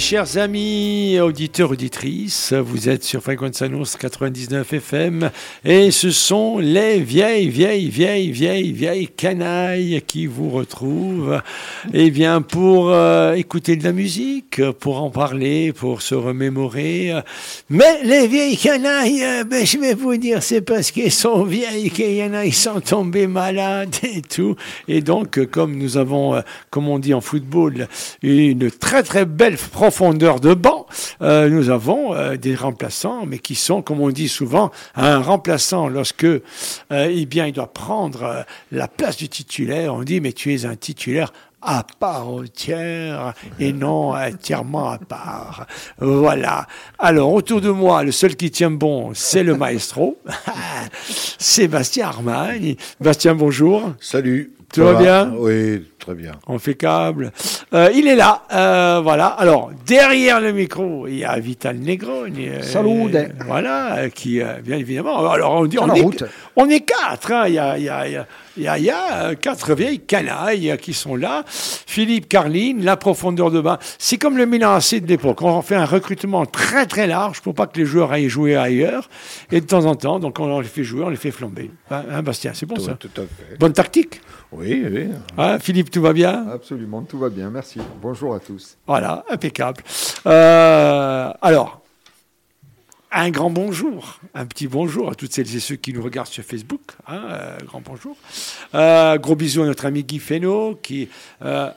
chers amis, auditeurs, auditrices, vous êtes sur Fréquence Annonce 99 FM et ce sont les vieilles, vieilles, vieilles, vieilles, vieilles canailles qui vous retrouvent eh bien, pour euh, écouter de la musique, pour en parler, pour se remémorer. Mais les vieilles canailles, euh, ben, je vais vous dire, c'est parce qu'elles sont vieilles qu'il y en a, ils sont tombés malades et tout. Et donc, comme nous avons, euh, comme on dit en football, une très très belle profondeur de banc, euh, nous avons euh, des remplaçants, mais qui sont, comme on dit souvent, un remplaçant lorsque eh bien, il doit prendre la place du titulaire. On dit, mais tu es un titulaire à part entière et non entièrement à part. Voilà. Alors, autour de moi, le seul qui tient bon, c'est le maestro, Sébastien Armagne. Bastien, bonjour. Salut. Tout va, bien Oui, très bien. Impeccable. Euh, il est là, euh, voilà. Alors, derrière le micro, il y a Vital Negroni. Euh, Salut. Voilà, euh, qui, euh, bien évidemment. Alors, on dit, on est, on est, quatre. Hein. Il y a, il y a, il y a il y, a, il y a, quatre vieilles canailles qui sont là. Philippe Carline, la profondeur de bain. C'est comme le Milan AC de l'époque. On fait un recrutement très très large pour pas que les joueurs aillent jouer ailleurs. Et de temps en temps, donc on les fait jouer, on les fait flamber. Hein, hein Bastien, c'est bon tout, ça Tout à fait. Bonne tactique Oui, oui. Hein, Philippe, tout va bien Absolument, tout va bien, merci. Bonjour à tous. Voilà, impeccable. Euh, alors, un grand bonjour, un petit bonjour à toutes celles et ceux qui nous regardent sur Facebook. Hein, euh, grand bonjour. Euh, gros bisous à notre ami Guy Fesneau qui, euh,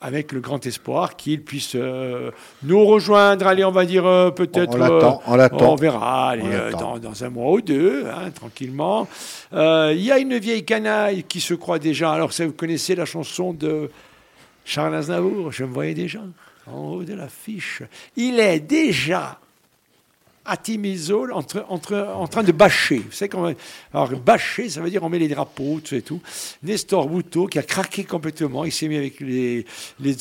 avec le grand espoir qu'il puisse euh, nous rejoindre. Allez, on va dire euh, peut-être. On l'attend, on l'attend. On verra, allez, On dans, dans, un mois ou deux, hein, tranquillement. Il y a une vieille canaille qui se croit déjà. Alors, ça, vous connaissez la chanson de Charles Aznavour Je me voyais déjà en haut de l'affiche. Il est déjà à Timizol entre, entre, en train de bâcher. Vous savez comment, alors, bâcher, ça veut dire on met les drapeaux, tout et tout. Nestor Bouteau, qui a craqué complètement, il s'est mis avec les, les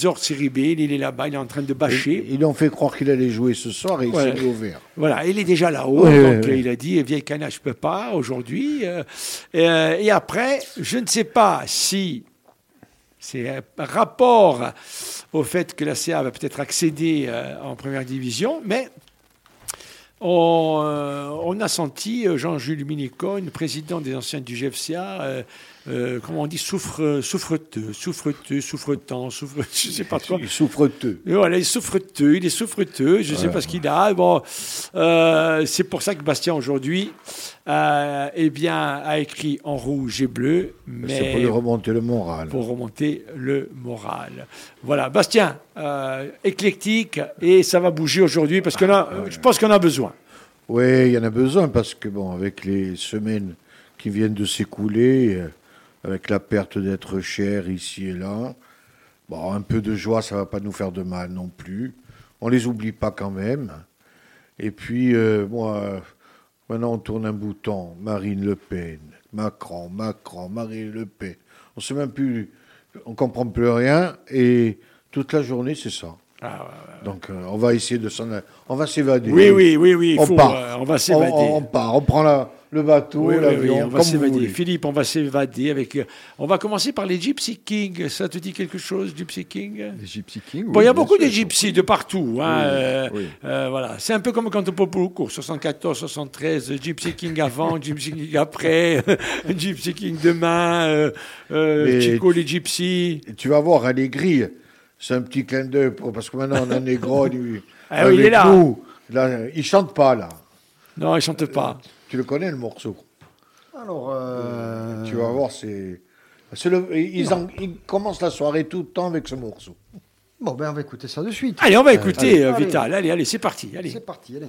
B, il est là-bas, il est en train de bâcher. Ils lui ont fait croire qu'il allait jouer ce soir et il Voilà. s'est mis au vert. Voilà, il est déjà là-haut, donc il a dit, vieille canaille, je peux pas aujourd'hui. Euh, euh, et après, je ne sais pas si c'est un rapport au fait que la CA va peut-être accéder euh, en première division, mais on, euh, on a senti euh, Jean-Jules Minicone, président des anciens du GFCA, euh, comment on dit, souffre, souffreteux, souffreteux, souffretant, souffre, je sais pas trop. Il souffreteux. Et voilà, il est souffreteux, il est souffreteux, je ne sais pas ce qu'il a. Bon, euh, c'est pour ça que Bastien aujourd'hui, euh, eh bien, a écrit en rouge et bleu, C'est mais pour lui remonter le moral. pour remonter le moral. Voilà, Bastien, éclectique et ça va bouger aujourd'hui parce que là, je pense qu'on a besoin. Oui, il y en a besoin parce que, bon, avec les semaines qui viennent de s'écouler, avec la perte d'être cher ici et là, bon, un peu de joie, ça va pas nous faire de mal non plus. On les oublie pas quand même. Et puis, euh, moi, maintenant on tourne un bouton. Marine Le Pen, Macron, Macron, Marine Le Pen. On sait même plus, on comprend plus rien. Et toute la journée, c'est ça. Ah, Donc, euh, on va essayer de s'en, on va s'évader. Oui, oui, oui, oui, il On faut, part. euh, on va s'évader. on- on part, on prend la, le bateau, Oui, l'avion, oui, on va s'évader. Philippe, on va s'évader avec. euh, On va commencer par les Gypsy Kings. Ça te dit quelque chose, Gypsy King? Les Gypsy Kings. Bon, il y a beaucoup sûr. de gypsies de partout. Hein, Oui, euh, oui. euh, voilà. C'est un peu comme quand on peut pour le cours. 74, 73, Gypsy King avant, Gypsy King après, Gypsy King demain, euh, euh, Chico tu- les. Et tu vas voir, grilles, c'est un petit clin d'œil, pour- parce que maintenant on a Negroni Ah oui, il est là. nous. Là, il chante pas, là. Non, ils chantent pas. Tu le connais, le morceau? Alors, euh, Tu vas voir, c'est... c'est le- ils, en- ils commencent la soirée tout le temps avec ce morceau. Bon, ben on va écouter ça de suite. Allez, on va écouter allez, euh, allez. Vital. Allez, allez, c'est parti. Allez. C'est parti, allez.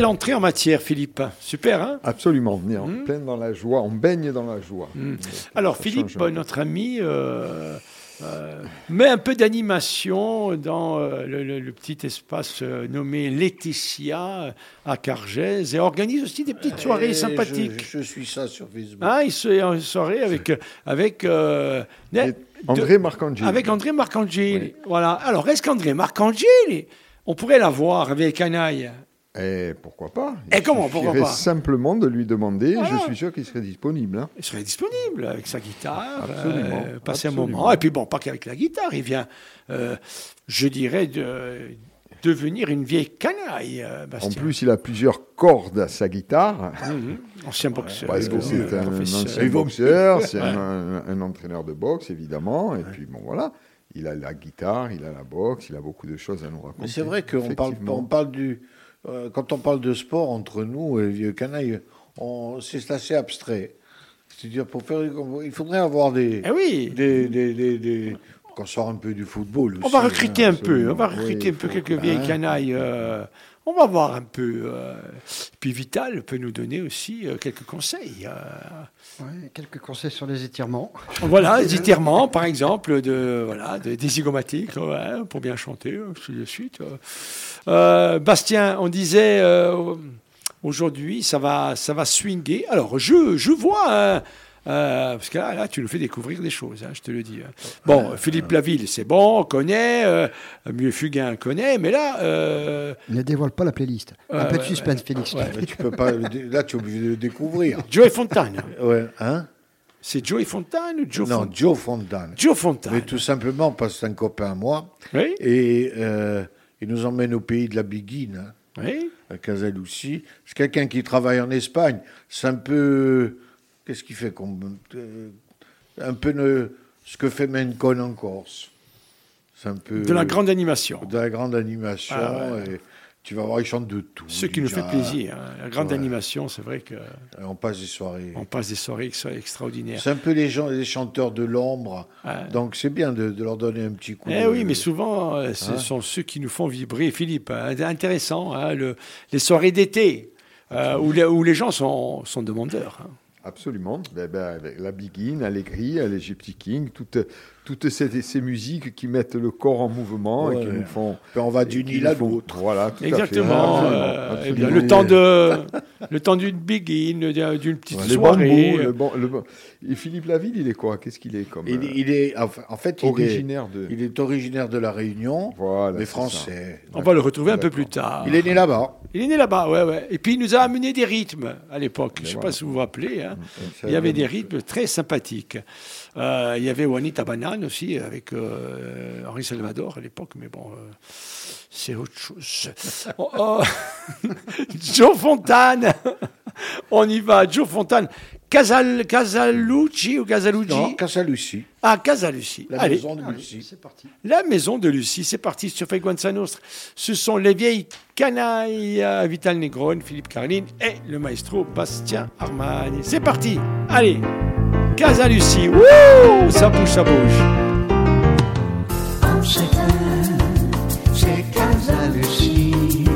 Quelle entrée en matière, Philippe Super, hein Absolument, on est en Mhm. plein dans la joie, on baigne dans la joie. Mm. Donc, Alors, ça Philippe, change notre ami, euh, euh, met un peu d'animation dans euh, le, le- le petit espace euh, nommé Laetitia à Cargèse et organise aussi des petites soirées Et sympathiques. Je, je suis ça sur Facebook. Hein, il se une soirée avec avec euh, André Marcangeli. avec André Marcangeli. Voilà. Alors, est-ce qu'André Marcangeli, on pourrait l'avoir avec Canaille Et pourquoi pas? Et Il comment, pourquoi pas? simplement de lui demander, Voilà. je suis sûr qu'il serait disponible. hein. Il serait disponible avec sa guitare, Absolument, euh, passer un moment. Et puis bon, pas qu'avec la guitare, il vient, euh, je dirais, de devenir une vieille canaille, euh, En plus, il a plusieurs cordes à sa guitare. Mhm. Ancien boxeur. Parce que euh, c'est un ancien boxeur, c'est un, un- un entraîneur de boxe, évidemment. Et puis, bon, voilà. Il a la guitare, il a la boxe, il a beaucoup de choses à nous raconter. Mais c'est vrai qu'on parle, on parle du. Euh, quand on parle de sport entre nous, les vieux canailles, on- c'est assez abstrait. C'est-à-dire, pour faire. Il faudrait avoir des. Eh oui, des, des, des- des- qu'on sort un peu du football aussi. on va recruter hein, un peu, on va recruter Oui, un peu quelques vieilles hein. canailles. euh, on va voir un peu. euh, puis Vital peut nous donner aussi euh, quelques conseils. euh. Ouais, quelques conseils sur les étirements. Voilà, des étirements, par exemple, de, voilà, de- des zygomatiques, ouais, pour bien chanter, euh, ainsi de suite. euh. Bastien, on disait aujourd'hui, ça va, ça va swinguer. Alors, je, je vois, hein, euh, parce que là, là, tu nous fais découvrir des choses, hein, je te le dis. hein. Bon, Philippe Laville, c'est bon, on connaît, euh, Mieux Fugain connaît, mais là, euh, Ne dévoile pas la playlist. Un peu de suspense, Félix. Mais tu peux pas. Là, tu es obligé de le découvrir. Joey Fontane. Ouais, hein C'est Joey Fontane ou Joe Non, Joe Fontane. Joe Fontane. Mais tout simplement parce que c'est un copain à moi. Oui, Et euh, il nous emmène au pays de la Biguine, hein, oui. à Casaluci. C'est quelqu'un qui travaille en Espagne. C'est un peu. Qu'est-ce qu'il fait comme, euh, Un peu ne- ce que fait Mencon en Corse. C'est un peu. De la grande animation. de la grande animation. Ah ouais. et tu vas voir, il chante de tout. Ce qui nous fait plaisir. hein. La grande Ouais. animation, c'est vrai qu'on Et on passe des soirées. passe des soirées ex- extraordinaires. C'est un peu les, gens, les chanteurs de l'ombre. Donc c'est bien de, de leur donner un petit coup. Eh de- oui, mais souvent, euh, ce Hein sont ceux qui nous font vibrer. Philippe, hein, intéressant, hein, le- les soirées d'été, euh, où, les, où les gens sont, sont demandeurs. Absolument. Ben, ben, avec la Biguine, Allegri, les Gypsy King, toutes, toutes ces, ces musiques qui mettent le corps en mouvement et qui nous font. Puis on va d'une île à l'autre. Voilà, tout à fait. Exactement. Absolument, euh, eh bien, le temps de, le temps d'une begin, d'une petite soirée. bambous, le ban- Et Philippe Laville, il est quoi? Qu'est-ce qu'il est comme Il, euh, il est, en fait, il est, originaire de. il est originaire de la Réunion, Voilà, mais français. On va le retrouver un peu plus tard. Il est né là-bas. Il est né là-bas, ouais, ouais. Et puis il nous a amené des rythmes à l'époque. Je ne sais voilà. pas si vous vous rappelez. hein. Ça, Il y avait euh, des rythmes très sympathiques. Euh, il y avait Juanita Banane aussi avec euh, Henri Salvador à l'époque, mais bon, euh, c'est autre chose. Oh, oh. Joe Fontane, on y va. Joe Fontane, Casal, Casalucci ou Casalucci? Non, Casaluci, Ah, Casalucci. la Allez, maison de Lucie. c'est parti. la maison de Lucie, c'est parti sur Frequenza Nostra. Ce sont les vieilles canailles Vital Negrone, Philippe Carline et le maestro Bastien Armani. C'est parti Allez Casa Lucie, Wouh ça bouge, ça bouge. C'est Casa Lucie.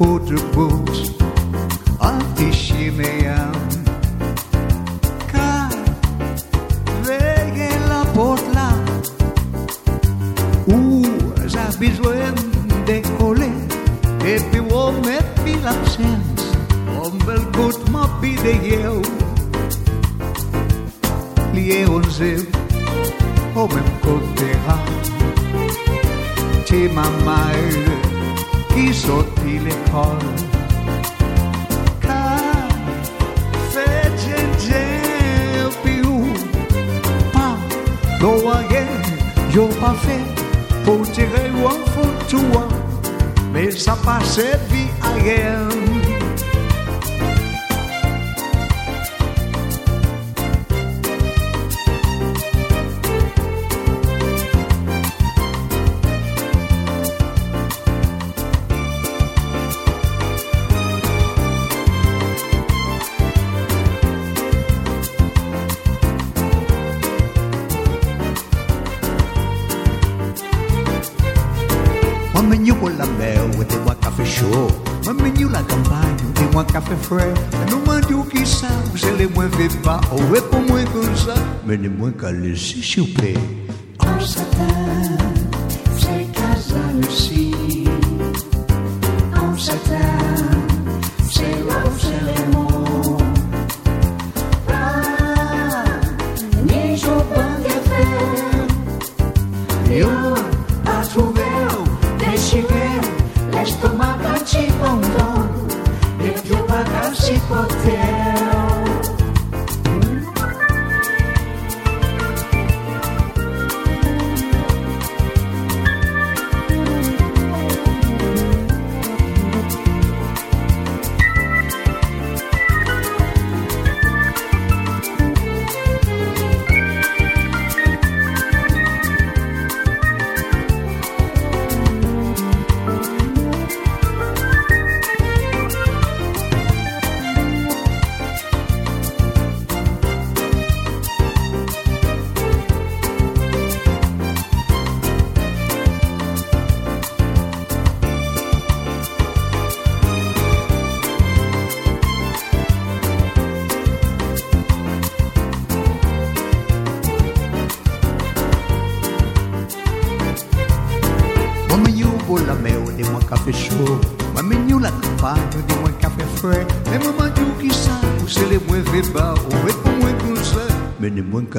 Outro bus, antiscimeam. Ca, veille la porte-là, où j'ai besoin de coller. Et puis on met puis l'absence, on bel gut ma pide eu. Lié on zeu, au même côté C'est ma mère qui sortit l'école. Car fait j'ai puis où pas doyer, yo pas fait pour tirer ou en photo, mais ça passait vie ailleurs. M'amenyo ou t'es moi café frais. Nous m'en qui ça, c'est les moins fait pas, ou est pour moins comme ça. Mais les moins qu'à laisser, s'il vous plaît. En satin, c'est Casa Lucie. En satin,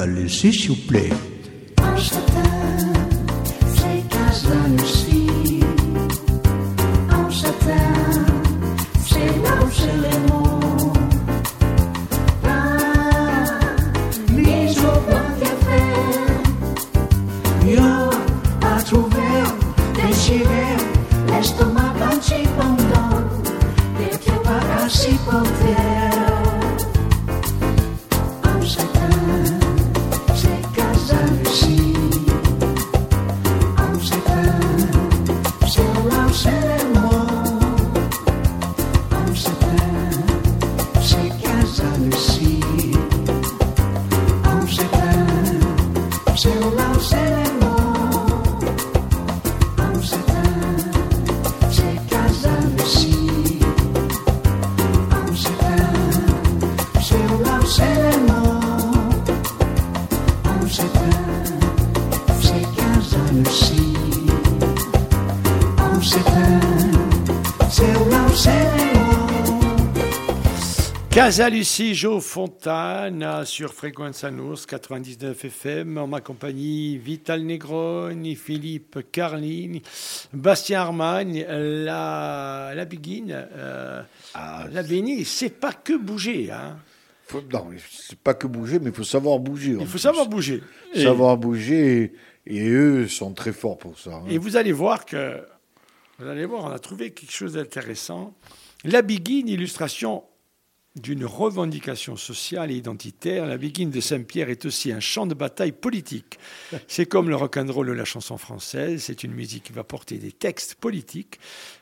Laisser, s'il vous plaît. Casa Lucie, Joe Fontane sur Frequenza Nostra 99 FM en ma compagnie Vital Negroni, Philippe Carlini, Bastien Armagne, la, la Biguine, euh, la Béni, c'est pas que bouger. Hein. Faut, non, c'est pas que bouger, mais il faut savoir bouger. Il faut plus. savoir bouger. Et, Savoir bouger, et, et eux sont très forts pour ça. hein. et vous allez voir que, vous allez voir, on a trouvé quelque chose d'intéressant. La Biguine, illustration d'une revendication sociale et identitaire, la Biguine de Saint-Pierre est aussi un champ de bataille politique. C'est comme le rock'n'roll de la chanson française, c'est une musique qui va porter des textes politiques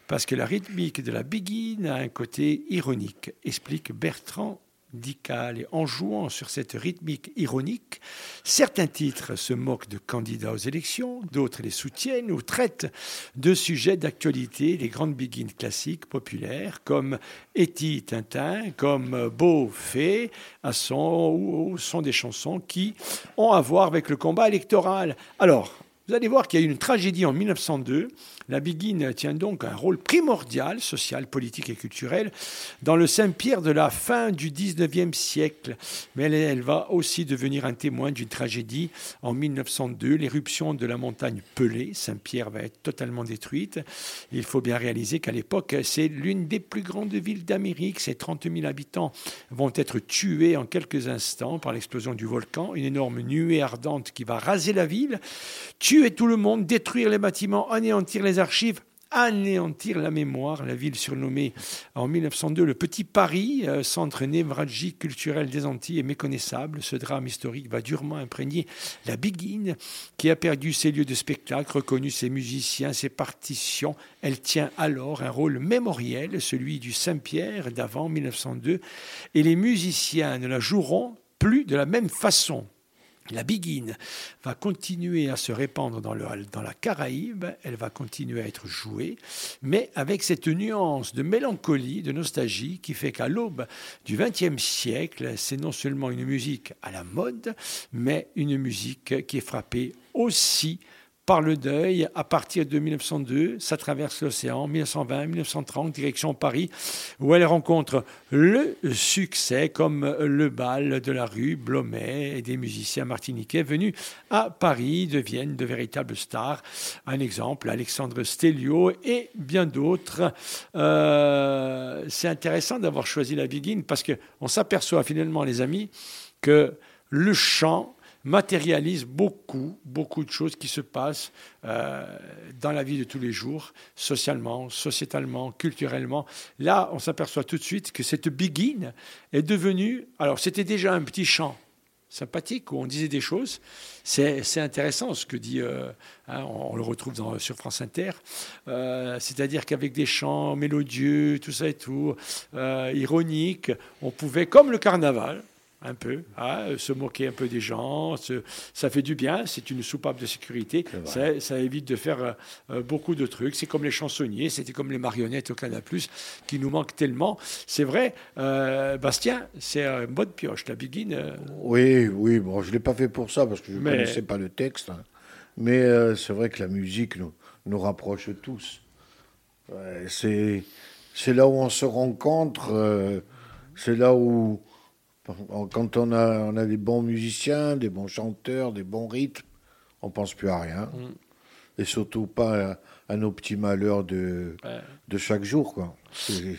parce que la rythmique de la Biguine a un côté ironique, explique Bertrand Et en jouant sur cette rythmique ironique, certains titres se moquent de candidats aux élections, d'autres les soutiennent ou traitent de sujets d'actualité, les grandes biguines classiques populaires comme Eti Tintin, comme Beau Fait, à son, ou sont des chansons qui ont à voir avec le combat électoral. Alors, Vous allez voir qu'il y a eu une tragédie en 1902. La Biguine tient donc un rôle primordial, social, politique et culturel, dans le Saint-Pierre de la fin du 19e siècle. Mais elle, elle va aussi devenir un témoin d'une tragédie en 1902, l'éruption de la montagne Pelée. Saint-Pierre va être totalement détruite. Il faut bien réaliser qu'à l'époque, c'est l'une des plus grandes villes d'Amérique. Ses 30 000 habitants vont être tués en quelques instants par l'explosion du volcan, une énorme nuée ardente qui va raser la ville, tuer tout le monde, détruire les bâtiments, anéantir les archives anéantir la mémoire, la ville surnommée en 1902 le Petit Paris, euh, centre névralgique culturel des Antilles, est méconnaissable. Ce drame historique va durement imprégner la Biguine, qui a perdu ses lieux de spectacle, reconnu ses musiciens, ses partitions. Elle tient alors un rôle mémoriel, celui du Saint-Pierre d'avant 1902, et les musiciens ne la joueront plus de la même façon. La biguine va continuer à se répandre dans, le- dans la Caraïbe, elle va continuer à être jouée, mais avec cette nuance de mélancolie, de nostalgie, qui fait qu'à l'aube du XXe siècle, c'est non seulement une musique à la mode, mais une musique qui est frappée aussi par le deuil à partir de 1902. Ça traverse l'océan, 1920, 1930, direction Paris, où elle rencontre le succès comme le bal de la rue Blomet et des musiciens martiniquais venus à Paris deviennent de véritables stars. Un exemple, Alexandre Stelio et bien d'autres. Euh, C'est intéressant d'avoir choisi la Biguine parce qu'on s'aperçoit finalement, les amis, que le chant matérialise beaucoup, beaucoup de choses qui se passent euh, dans la vie de tous les jours, socialement, sociétalement, culturellement. Là, on s'aperçoit tout de suite que cette biguine est devenue... Alors, c'était déjà un petit chant sympathique où on disait des choses. C'est intéressant ce que dit, euh, hein, on, le retrouve dans- sur France Inter, Euh, c'est-à-dire qu'avec des chants mélodieux, tout ça et tout, ironiques, on pouvait, comme le carnaval, un peu, hein, se moquer un peu des gens, se- ça fait du bien, c'est une soupape de sécurité, ça, ça évite de faire euh, beaucoup de trucs, c'est comme les chansonniers, c'était comme les marionnettes au Canal+, qui nous manquent tellement. C'est vrai, euh, Bastien, c'est un bonne pioche, la biguine. euh, Oui, oui, bon, je ne l'ai pas fait pour ça parce que je ne Mais- connaissais pas le texte. hein. Mais c'est vrai que la musique nous, nous rapproche tous. Ouais, c'est, là où on se rencontre, c'est là où, quand on a, on a des bons musiciens, des bons chanteurs, des bons rythmes, on pense plus à rien. Et surtout pas à, à nos petits malheurs de, Ouais. de chaque jour. Quoi.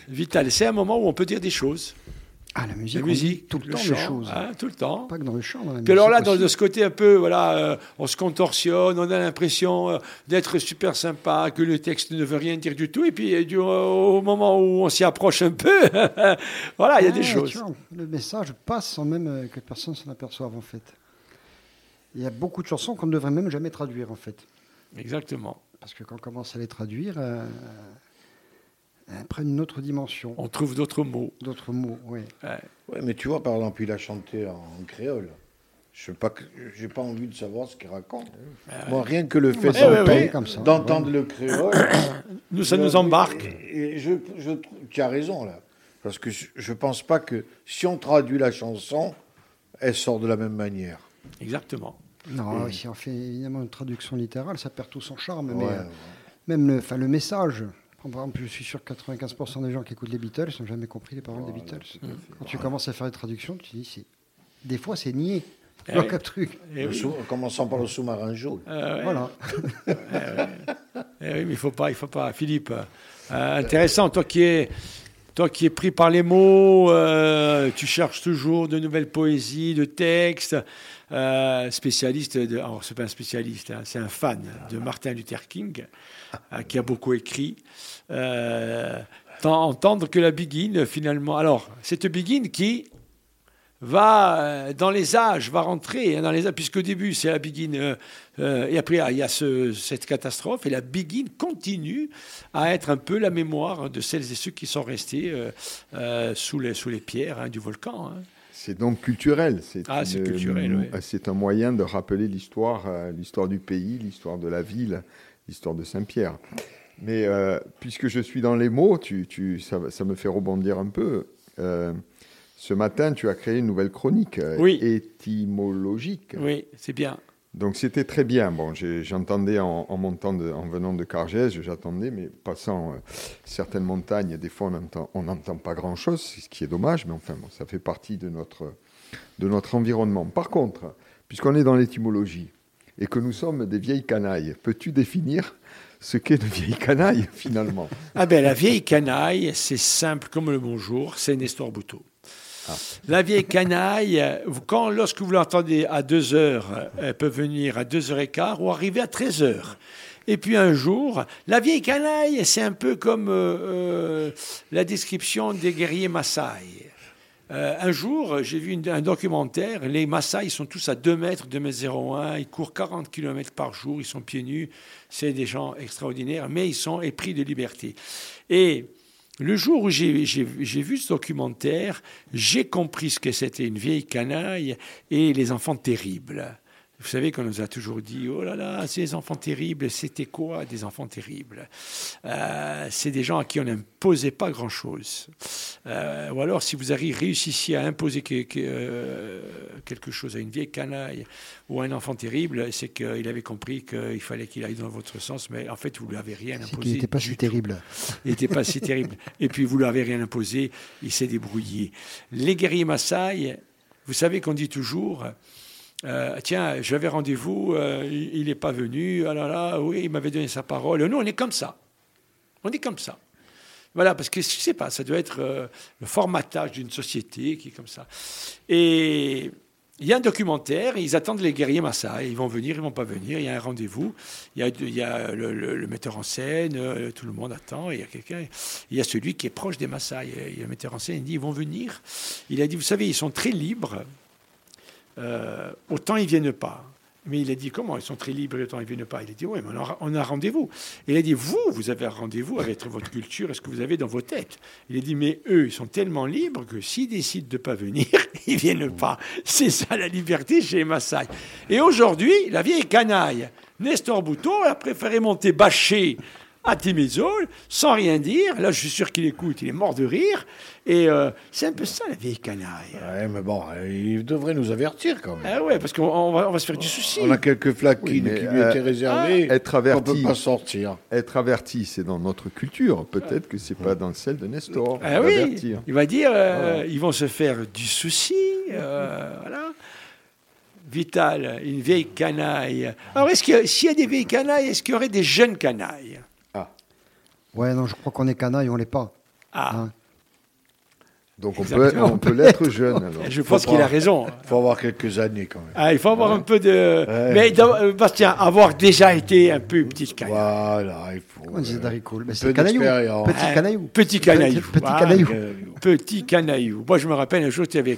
Vital, c'est un moment où on peut dire des choses. Ah, la musique, La tout le, le temps chant, des choses. hein, tout le temps. Pas que dans le chant, dans la Puis alors là, dans, de ce côté un peu, voilà, euh, on se contorsionne, on a l'impression euh, d'être super sympa, que le texte ne veut rien dire du tout, et puis euh, au moment où on s'y approche un peu, voilà, il y a des Ah, choses. vois, le message passe sans même que personne s'en aperçoive, en fait. Il y a beaucoup de chansons qu'on ne devrait même jamais traduire, en fait. Exactement. Parce que quand on commence à les traduire, prennent une autre dimension, On trouve d'autres mots. d'autres mots. Oui. Ouais. Ouais, mais tu vois, par exemple, il a chanté en, créole. Je n'ai pas, j'ai pas envie de savoir ce qu'il raconte. Moi, rien que le fait ça, on d'entendre- peut, comme ça. d'entendre le créole, Nous, ça je- nous embarque. Et, et je, je tu as raison là, parce que je ne pense pas que si on traduit la chanson, elle sort de la même manière. Exactement. Non, si on fait évidemment une traduction littérale, ça perd tout son charme. mais Ouais, euh, même le, enfin, le message. Par exemple, je suis sûr que 95% des gens qui écoutent les Beatles n'ont jamais compris les paroles des Beatles. Quand tu commences à faire des traductions, tu te dis, c'est... des fois, c'est nié. Eh oui. truc. Eh Le oui. sous- en commençant par le sous-marin jaune. Euh, ouais. Voilà. Eh oui, mais il faut pas, il faut pas. Philippe, euh, intéressant, toi qui es, toi qui es pris par les mots, euh, tu cherches toujours de nouvelles poésies, de textes. euh, spécialiste de, alors c'est pas un spécialiste, hein, c'est un fan de Martin Luther King, euh, qui a beaucoup écrit. T'en- entendre que la Biguine, finalement. Alors, cette Biguine qui va euh, dans les âges, va rentrer hein, dans les âges, puisqu'au début c'est la Biguine, euh, euh, et après il y a ce- cette catastrophe, et la Biguine continue à être un peu la mémoire de celles et ceux qui sont restés euh, euh, sous, les, sous les pierres hein, du volcan. hein. C'est donc culturel. C'est Ah, culturel, oui. C'est un moyen de rappeler l'histoire, l'histoire du pays, l'histoire de la ville, l'histoire de Saint-Pierre. Mais puisque je suis dans les mots, tu, tu- ça, ça me fait rebondir un peu. Ce matin, tu as créé une nouvelle chronique euh, Oui. étymologique. Oui, c'est bien. Donc c'était très bien. Bon, j'entendais en, en montant, de- en venant de Cargès, j'attendais, mais passant euh, certaines montagnes, des fois on n'entend on n'entend pas grand-chose, ce qui est dommage, mais enfin, bon, ça fait partie de notre, de notre environnement. Par contre, puisqu'on est dans l'étymologie et que nous sommes des vieilles canailles, peux-tu définir ce qu'est une vieille canaille finalement? Ah ben la vieille canaille, c'est simple comme le bonjour, c'est Nestor Bouteau. La vieille canaille, euh, quand, lorsque vous l'entendez à 2 heures, euh, elle peut venir à 2 heures et quart ou arriver à 13 heures. Et puis un jour, la vieille canaille, c'est un peu comme euh, la description des guerriers Maasai. Un jour, j'ai vu un documentaire. Les Maasai sont tous à 2 mètres, 2 mètres 01. Ils courent 40 km par jour. Ils sont pieds nus. C'est des gens extraordinaires, mais ils sont épris de liberté. Et le jour où j'ai vu ce documentaire, j'ai compris ce que c'était une vieille canaille et les enfants terribles. Vous savez qu'on nous a toujours dit, oh là là, ces enfants terribles, c'était quoi des enfants terribles? Euh, C'est des gens à qui on n'imposait pas grand-chose. Euh, ou alors, si vous arri- réussissiez à imposer que- que, euh, quelque chose à une vieille canaille ou à un enfant terrible, c'est qu'il avait compris qu'il fallait qu'il aille dans votre sens, mais en fait, vous ne lui avez rien imposé. qu'il n'était pas si terrible. Il n'était pas si terrible. Et puis, vous ne lui avez rien imposé, il s'est débrouillé. Les guerriers Maasai, vous savez qu'on dit toujours, euh, tiens, j'avais rendez-vous, euh, il n'est pas venu, ah là là, oui, il m'avait donné sa parole. Nous, on est comme ça. On est comme ça. Voilà, parce que je ne sais pas, ça doit être euh, le formatage d'une société qui est comme ça. Et il y a un documentaire, ils attendent les guerriers Maasai, ils vont venir, ils vont pas venir, il y a un rendez-vous, il y a, il y a le, metteur en scène, tout le monde attend, il y a quelqu'un, il y a celui qui est proche des Maasai, et le metteur en scène, il dit, ils vont venir. Il a dit, vous savez, ils sont très libres, euh, autant ils viennent pas. Mais il a dit, comment? Ils sont très libres, autant ils viennent pas. Il a dit, oui, mais on a, rendez-vous. Il a dit, vous, vous avez un rendez-vous avec votre culture et ce que vous avez dans vos têtes? Il a dit, mais eux, ils sont tellement libres que s'ils décident de ne pas venir, ils viennent pas. C'est ça la liberté chez les Maasai. Et aujourd'hui, la vieille canaille, Nestor Bouton, a préféré monter bâcher à Timézol, sans rien dire. Là, je suis sûr qu'il écoute, il est mort de rire. Et euh, c'est un peu ça, la vieille canaille. Ouais, mais bon, euh, il devrait nous avertir quand même. Ah ouais, parce qu'on on va, on va se faire du souci. On a quelques flaquines Oui, mais, qui lui euh, étaient réservées. être On averti. peut pas sortir. Être averti, c'est dans notre culture. Peut-être que c'est pas dans celle de Nestor. Ah oui, Avertir. il va dire, euh, ils vont se faire du souci, euh, voilà. Vital, une vieille canaille. Alors, est-ce que s'il y a des vieilles canailles, est-ce qu'il y aurait des jeunes canailles? Ouais, non, je crois qu'on est canaille, on l'est pas. Ah, Hein. Donc on peut, on peut l'être jeune. Alors. je pense qu'il a raison. Il faut avoir quelques années quand même. Ah, il faut avoir un peu de. Ouais. Mais dans- euh, Bastien, avoir déjà été un peu une petite canaille. Voilà, il faut. Comment on disait Mais c'est canaillou. Petit Ah, canaillou. Petit canaillou. Petit Voilà. canaillou. Petit canaillou. Moi, je me rappelle un jour, il y avait,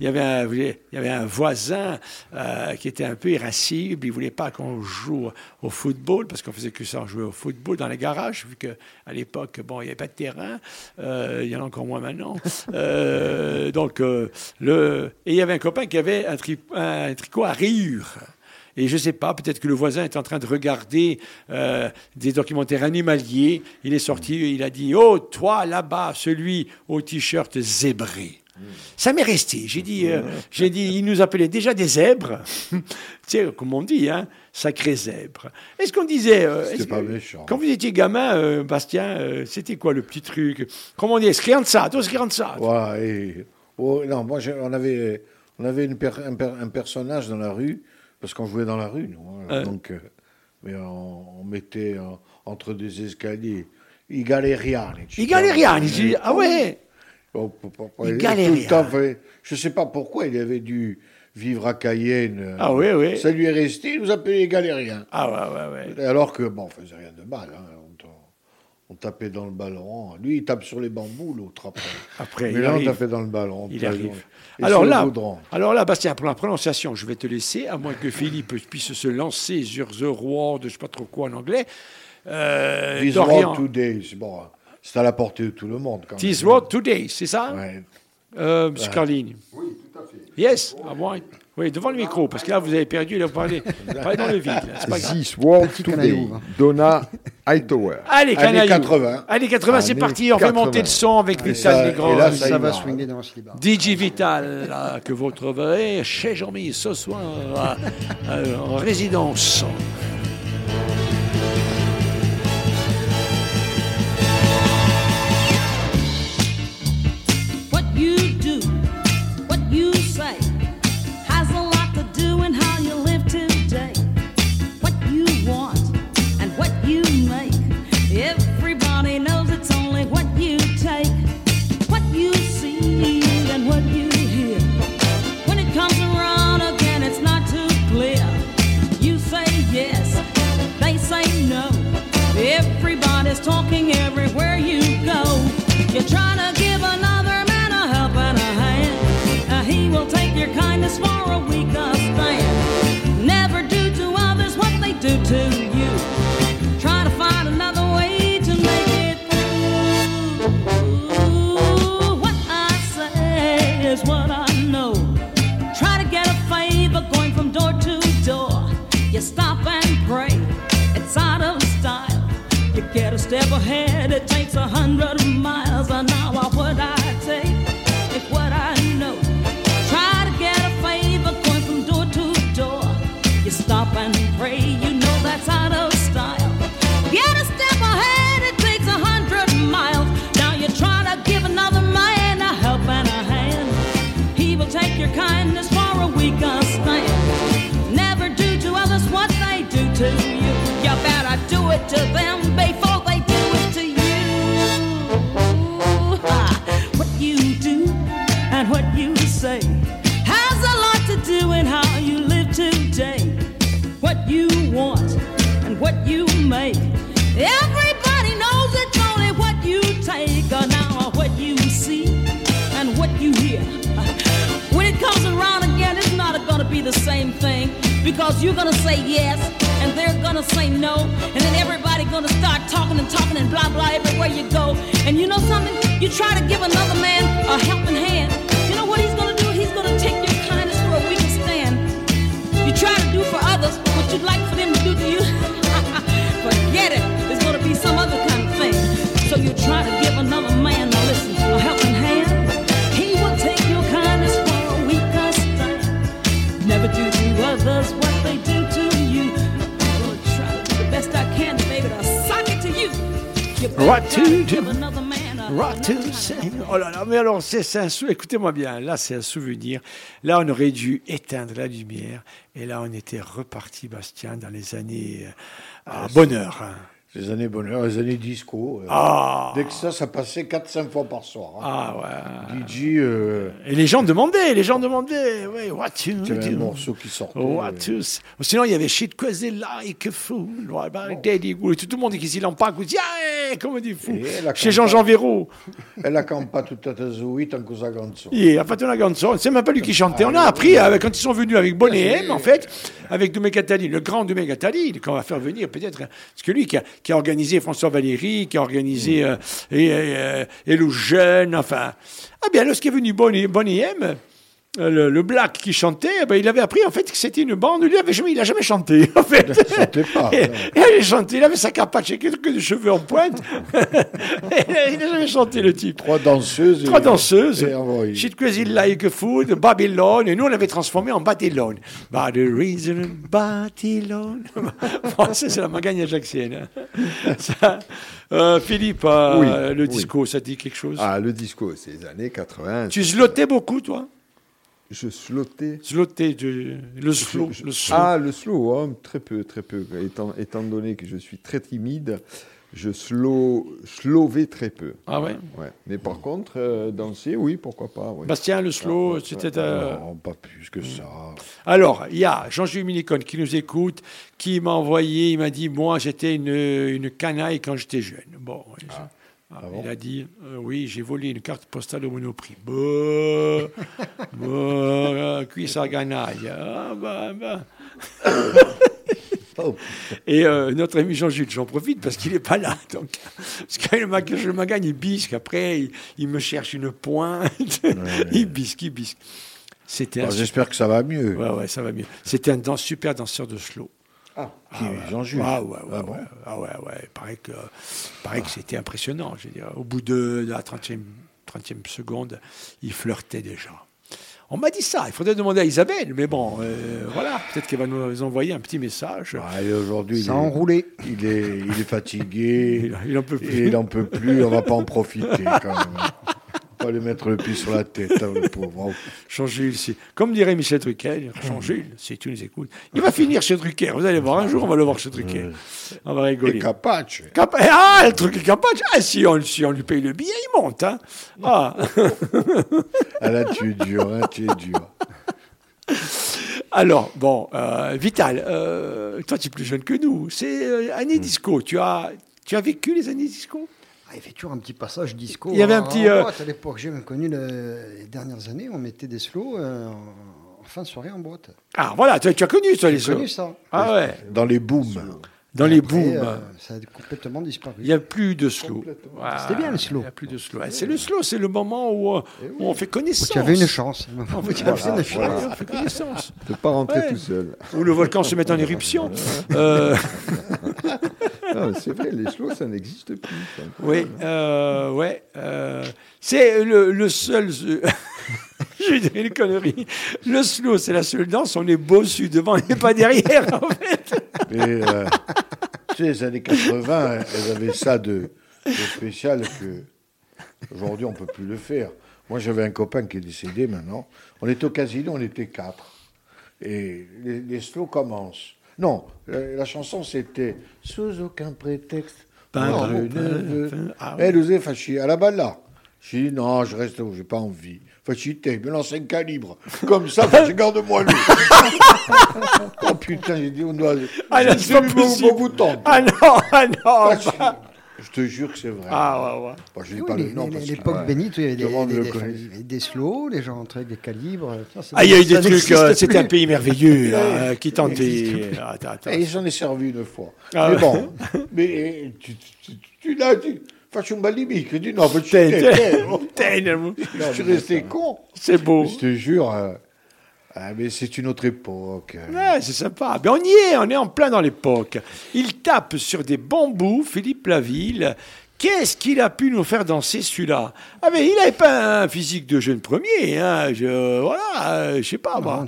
il y avait, un, il y avait un voisin euh, qui était un peu irascible. Il voulait pas qu'on joue au football parce qu'on faisait que ça, on jouait au football dans les garages, vu qu'à l'époque, bon, il n'y avait pas de terrain. Euh, il y en a encore moins maintenant. Euh, donc, euh, le, et il y avait un copain qui avait un, tri- un tricot à rayures. Et je ne sais pas, peut-être que le voisin est en train de regarder euh, des documentaires animaliers. Il est sorti, il a dit Oh, toi là-bas, celui au t-shirt zébré. Ça m'est resté. J'ai dit, euh, j'ai dit, il nous appelait déjà des zèbres. tu sais, comme on dit, hein, sacré zèbre. Est-ce qu'on disait. euh, C'était est-ce pas que- méchant. Quand vous étiez gamin, euh, Bastien, euh, c'était quoi le petit truc? Comment on dit Scrianza, toi Scrianza. Voilà, et, oh, non, moi, on avait, on avait une per- un, per- un personnage dans la rue, parce qu'on jouait dans la rue, nous. hein, Ouais. donc, mais on, on mettait entre des escaliers. I galeriani. I dit, ah ouais Oh, po- po- po- I et tout galeriani. le temps, fait- je ne sais pas pourquoi il avait dû vivre à Cayenne. euh, Ah oui, oui. Ça lui est resté, il nous appelait les galériens. Ah ouais, ouais, ouais. Alors que, bon, on faisait rien de mal. hein, on, ta- on tapait dans le ballon. Lui, il tape sur les bambous, l'autre après. Après, Mais il là, on tapait dans le ballon. Il arrive. Alors là, alors là, Bastien, pour la prononciation, je vais te laisser, à moins que Philippe puisse se lancer sur The Roi, de je sais pas trop quoi en anglais. Euh, Dorian, Today, c'est bon, hein. C'est à la portée de tout le monde. Quand This même. Road Today, c'est ça Ouais. euh, Monsieur Carlini Oui, tout à fait. Yes, I want. Oui, devant le micro, parce que là, vous avez perdu, là, vous parlez, vous parlez dans le vide. là, pas. This World Today, hein. Donna Hightower. Allez, canaillou. 80. Allez, 80, c'est parti. On fait 80. monter le son avec ça- Vital et Negro. là, Ça, ça va swinguer dans le célibat. DJ Vital, là, que vous retrouverez chez Jean-Mi ce soir euh, en résidence. Talking everywhere you go. You're trying to give another man a helping hand. Uh, he will take your kindness for because you're gonna say yes and they're gonna say no, and then everybody gonna start talking and talking and blah blah everywhere you go. And you know something? You try to give another man a helping hand. You know what he's gonna do? He's gonna take your kindness for a weaker stand. You try to do for others what you'd like for them to do to you. Oh là là, mais alors, c'est un sou- Écoutez-moi bien, là, c'est un souvenir. Là, on aurait dû éteindre la lumière. Et là, on était reparti, Bastien, dans les années euh, à bonheur. Les années bonheur, les années disco. euh, Ah, Dès que ça, ça passait 4-5 fois par soir. hein. ah ouais. DJ, euh, Et les gens demandaient, les gens demandaient, ouais, what to il y avait un do? morceau qui sortait. What euh, to say? Sinon, il y avait Shit Cause They Like a Fool, what about Daddy. Tout, tout le monde qui s'y pas, qui dit, ah, comme des fous. Et Chez. Jean-Jean Véraud. E la campa tutta Tazouit en cosa canzone. Il a pas la chanson. C'est même pas lui qui chantait. On a appris euh, quand ils sont venus avec Bonnet M, en fait, avec Doumé Catali, le grand Doumé Catali, qu'on va faire venir peut-être. Parce que lui qui a, qui a organisé François Valéry, qui a organisé euh, et, et, euh, et le jeune, enfin. Ah bien, lorsqu'il est venu Bonnet, Bonnet M, le, le Black qui chantait, eh ben, il avait appris en fait que c'était une bande. Lui, il avait jamais, il a jamais chanté en fait. Il chantait pas, Et, non. et il chantait, il avait sa capache et quelques de cheveux en pointe. il n'a jamais chanté le type. Trois danseuses. Trois et- danseuses. et Like Food, Babylone. Et nous, on l'avait transformé en Babylone. By the reason Babylone. Français, c'est la magagne ajaxienne. hein. Ça, euh, Philippe, euh, Oui, le oui. disco, ça dit quelque chose? Ah, le disco, c'est les années 80. Tu slotais beaucoup, toi? Je. Slotais, tu- le slow. Je- je- le slow. Ah, le slow, hein, très peu, très peu. Étant, étant donné que je suis très timide, je slow, slowais très peu. Ah ouais Ouais. Mais par contre, euh, danser, oui, pourquoi pas. Bastien, le slow, c'était... euh, Non, pas plus que ça. Alors, il y a Jean-Jules Minicone qui nous écoute, qui m'a envoyé, il m'a dit, moi, j'étais une, une canaille quand j'étais jeune. Bon, ah, bon il a dit, euh, oui, j'ai volé une carte postale au Monoprix. Bah, bah, euh, cuisse à canaille. Ah, bah, bah. Oh, Et euh, notre ami Jean-Jules, j'en profite parce qu'il n'est pas là. Donc, parce que le je me gagne, il bisque. Après, il, il me cherche une pointe. il bisque, il bisque. C'était Bon, un, J'espère que ça va mieux. ouais, ouais, ça va mieux. C'était un super danseur de slow. Qui, Jean-Jules Ah ouais, ouais, Ah ouais, bon ah ouais, ouais. Il paraît que, paraît que c'était impressionnant. Je veux dire, au bout de la 30e, 30e seconde, il flirtait déjà. On m'a dit ça. Il faudrait demander à Isabelle, mais bon, euh, voilà. Peut-être qu'elle va nous envoyer un petit message. Ah, et aujourd'hui, il, Ça est- enroulé. il est, il est fatigué. Il, il en peut plus. il n'en peut plus, on va pas en profiter quand même. Va lui mettre le pied sur la tête, hein, le pauvre. Jean-Jules, c'est- comme dirait Michel Drucker, Jean-Jules, si tu nous écoutes, il va finir chez Drucker. Vous allez voir, un jour, on va le voir chez Drucker. On va Et rigoler. Capace. Cap- Ah, le truc est capable. Ah, si on, si on lui paye le billet, il monte. Hein. Ah. Ah là, tu es dur, hein, tu es dur. Alors, bon, euh, Vital, euh, toi, tu es plus jeune que nous. C'est euh, années disco. Tu as, tu as vécu les années disco? Ah, il fait toujours un petit passage disco. Il y avait un en- petit, en euh, boîte. À l'époque, j'ai même connu le- les dernières années, on mettait des slows euh, en, en fin de soirée en boîte. Ah, voilà, tu, tu as connu, toi, les J'ai connu slows. ça. Ah ouais, Dans les booms. Dans les Après, booms. euh, ça a complètement disparu. Il n'y a plus de slow. Ah, C'était bien, le slow. Il n'y a plus de slow. Ah, C'est le slow, c'est le moment où, euh, où on fait connaissance. Tu avais une chance. Tu avais Voilà, une chance. voilà, on fait connaissance. De pas rentrer Ouais. tout seul. Où le volcan se met en éruption. Euh, c'est vrai, les slows, ça n'existe plus. Oui, euh, ouais. euh, c'est le, le seul. Je vais dire une connerie. Le slow, c'est la seule danse. On est bossu devant et pas derrière, en fait. Mais, euh, tu sais, les années 80, elles avaient ça de, de spécial que aujourd'hui on peut plus le faire. Moi, j'avais un copain qui est décédé maintenant. On était au casino, on était quatre. Et les, les slows commencent. Non, la, la chanson c'était Sous aucun prétexte. Ne. Elle osait fâcher à la balle là. J'ai dit non, je reste où, j'ai pas envie. Fâchité, me lance un calibre. Comme ça, je garde-moi lui. oh putain, j'ai dit, on doit. Ah non, c'est possible. vous tendre. Ah non, ah non. Fâché. Je te jure que c'est vrai. Ah ouais, ouais. Bon, je dis Oui, pas les- le nom les- parce que- L'époque Benito, il y avait des, des, des- connaît. il y avait des les gens entraient avec des calibres. Ça, Ah, il y a eu des trucs. euh. C'était un pays merveilleux, là, euh, qui tentait. Attends, attends. Et j'en ai servi une fois. Ah mais ouais. bon, mais tu, tu, tu, tu l'as dit. Faccio un balimique. Je dis non, mais tu Je suis resté con. C'est beau. Je te jure. euh, ah, mais c'est une autre époque. Ouais, c'est sympa. Mais on y est, on est en plein dans l'époque. Il tape sur des bambous, Philippe Laville. Qu'est-ce qu'il a pu nous faire danser celui-là? Ah mais il n'avait pas un physique de jeune premier, hein. Je, voilà, euh, je sais pas moi.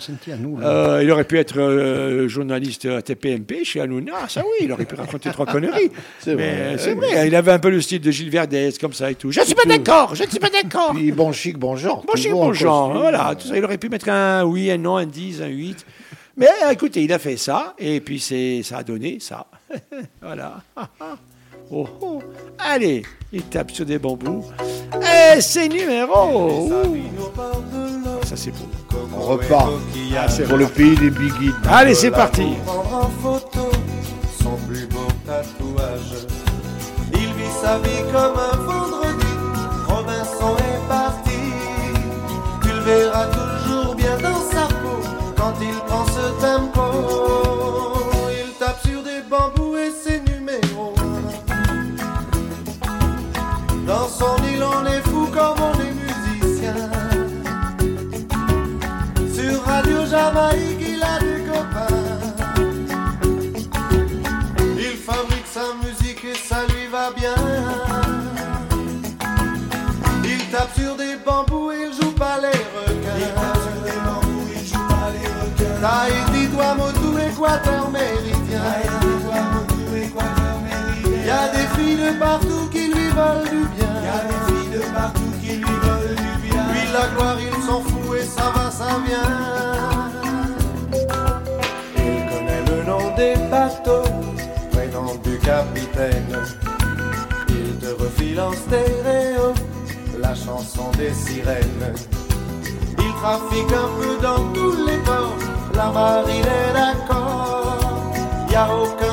Euh, il aurait pu être euh, journaliste à TPMP chez Hanouna, ça oui, il aurait pu raconter trois conneries. C'est vrai. c'est vrai, il avait un peu le style de Gilles Verdez, comme ça et tout. Je ne suis pas d'accord, je ne suis pas d'accord. Puis bon chic, bon genre. Bon, en bon genre, costume. voilà, tout ça, il aurait pu mettre un oui, un non, un 10, un 8. Mais écoutez, il a fait ça, et puis c'est, ça a donné ça. voilà. Oh, oh. Allez, il tape sur des bambous. Et c'est numéro. Ça, c'est beau. On repart pour le pays des biguines. Allez, c'est parti. prendre en photo son plus beau tatouage. Il vit sa vie comme un vendredi. Robinson est parti. Tu le verras toujours bien dans sa peau quand il prend ce tempo. Gloire, il s'en fout et ça va, ça vient. Capitaine. Il te refile en stéréo la chanson des sirènes. Il trafique un peu dans tous les ports, la marine est d'accord. Y a aucun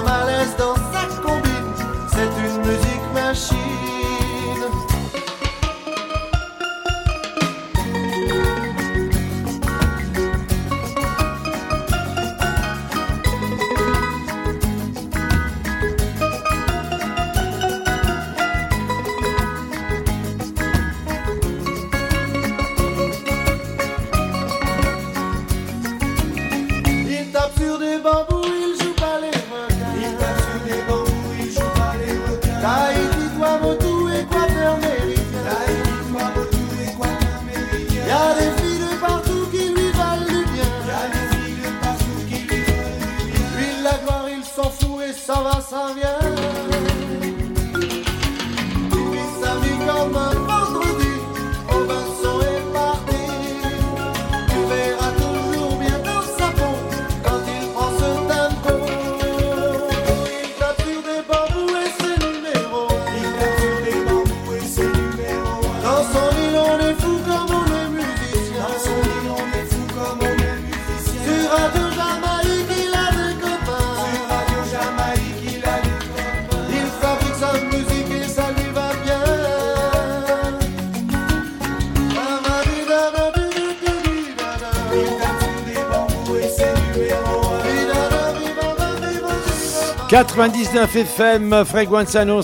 99 FM,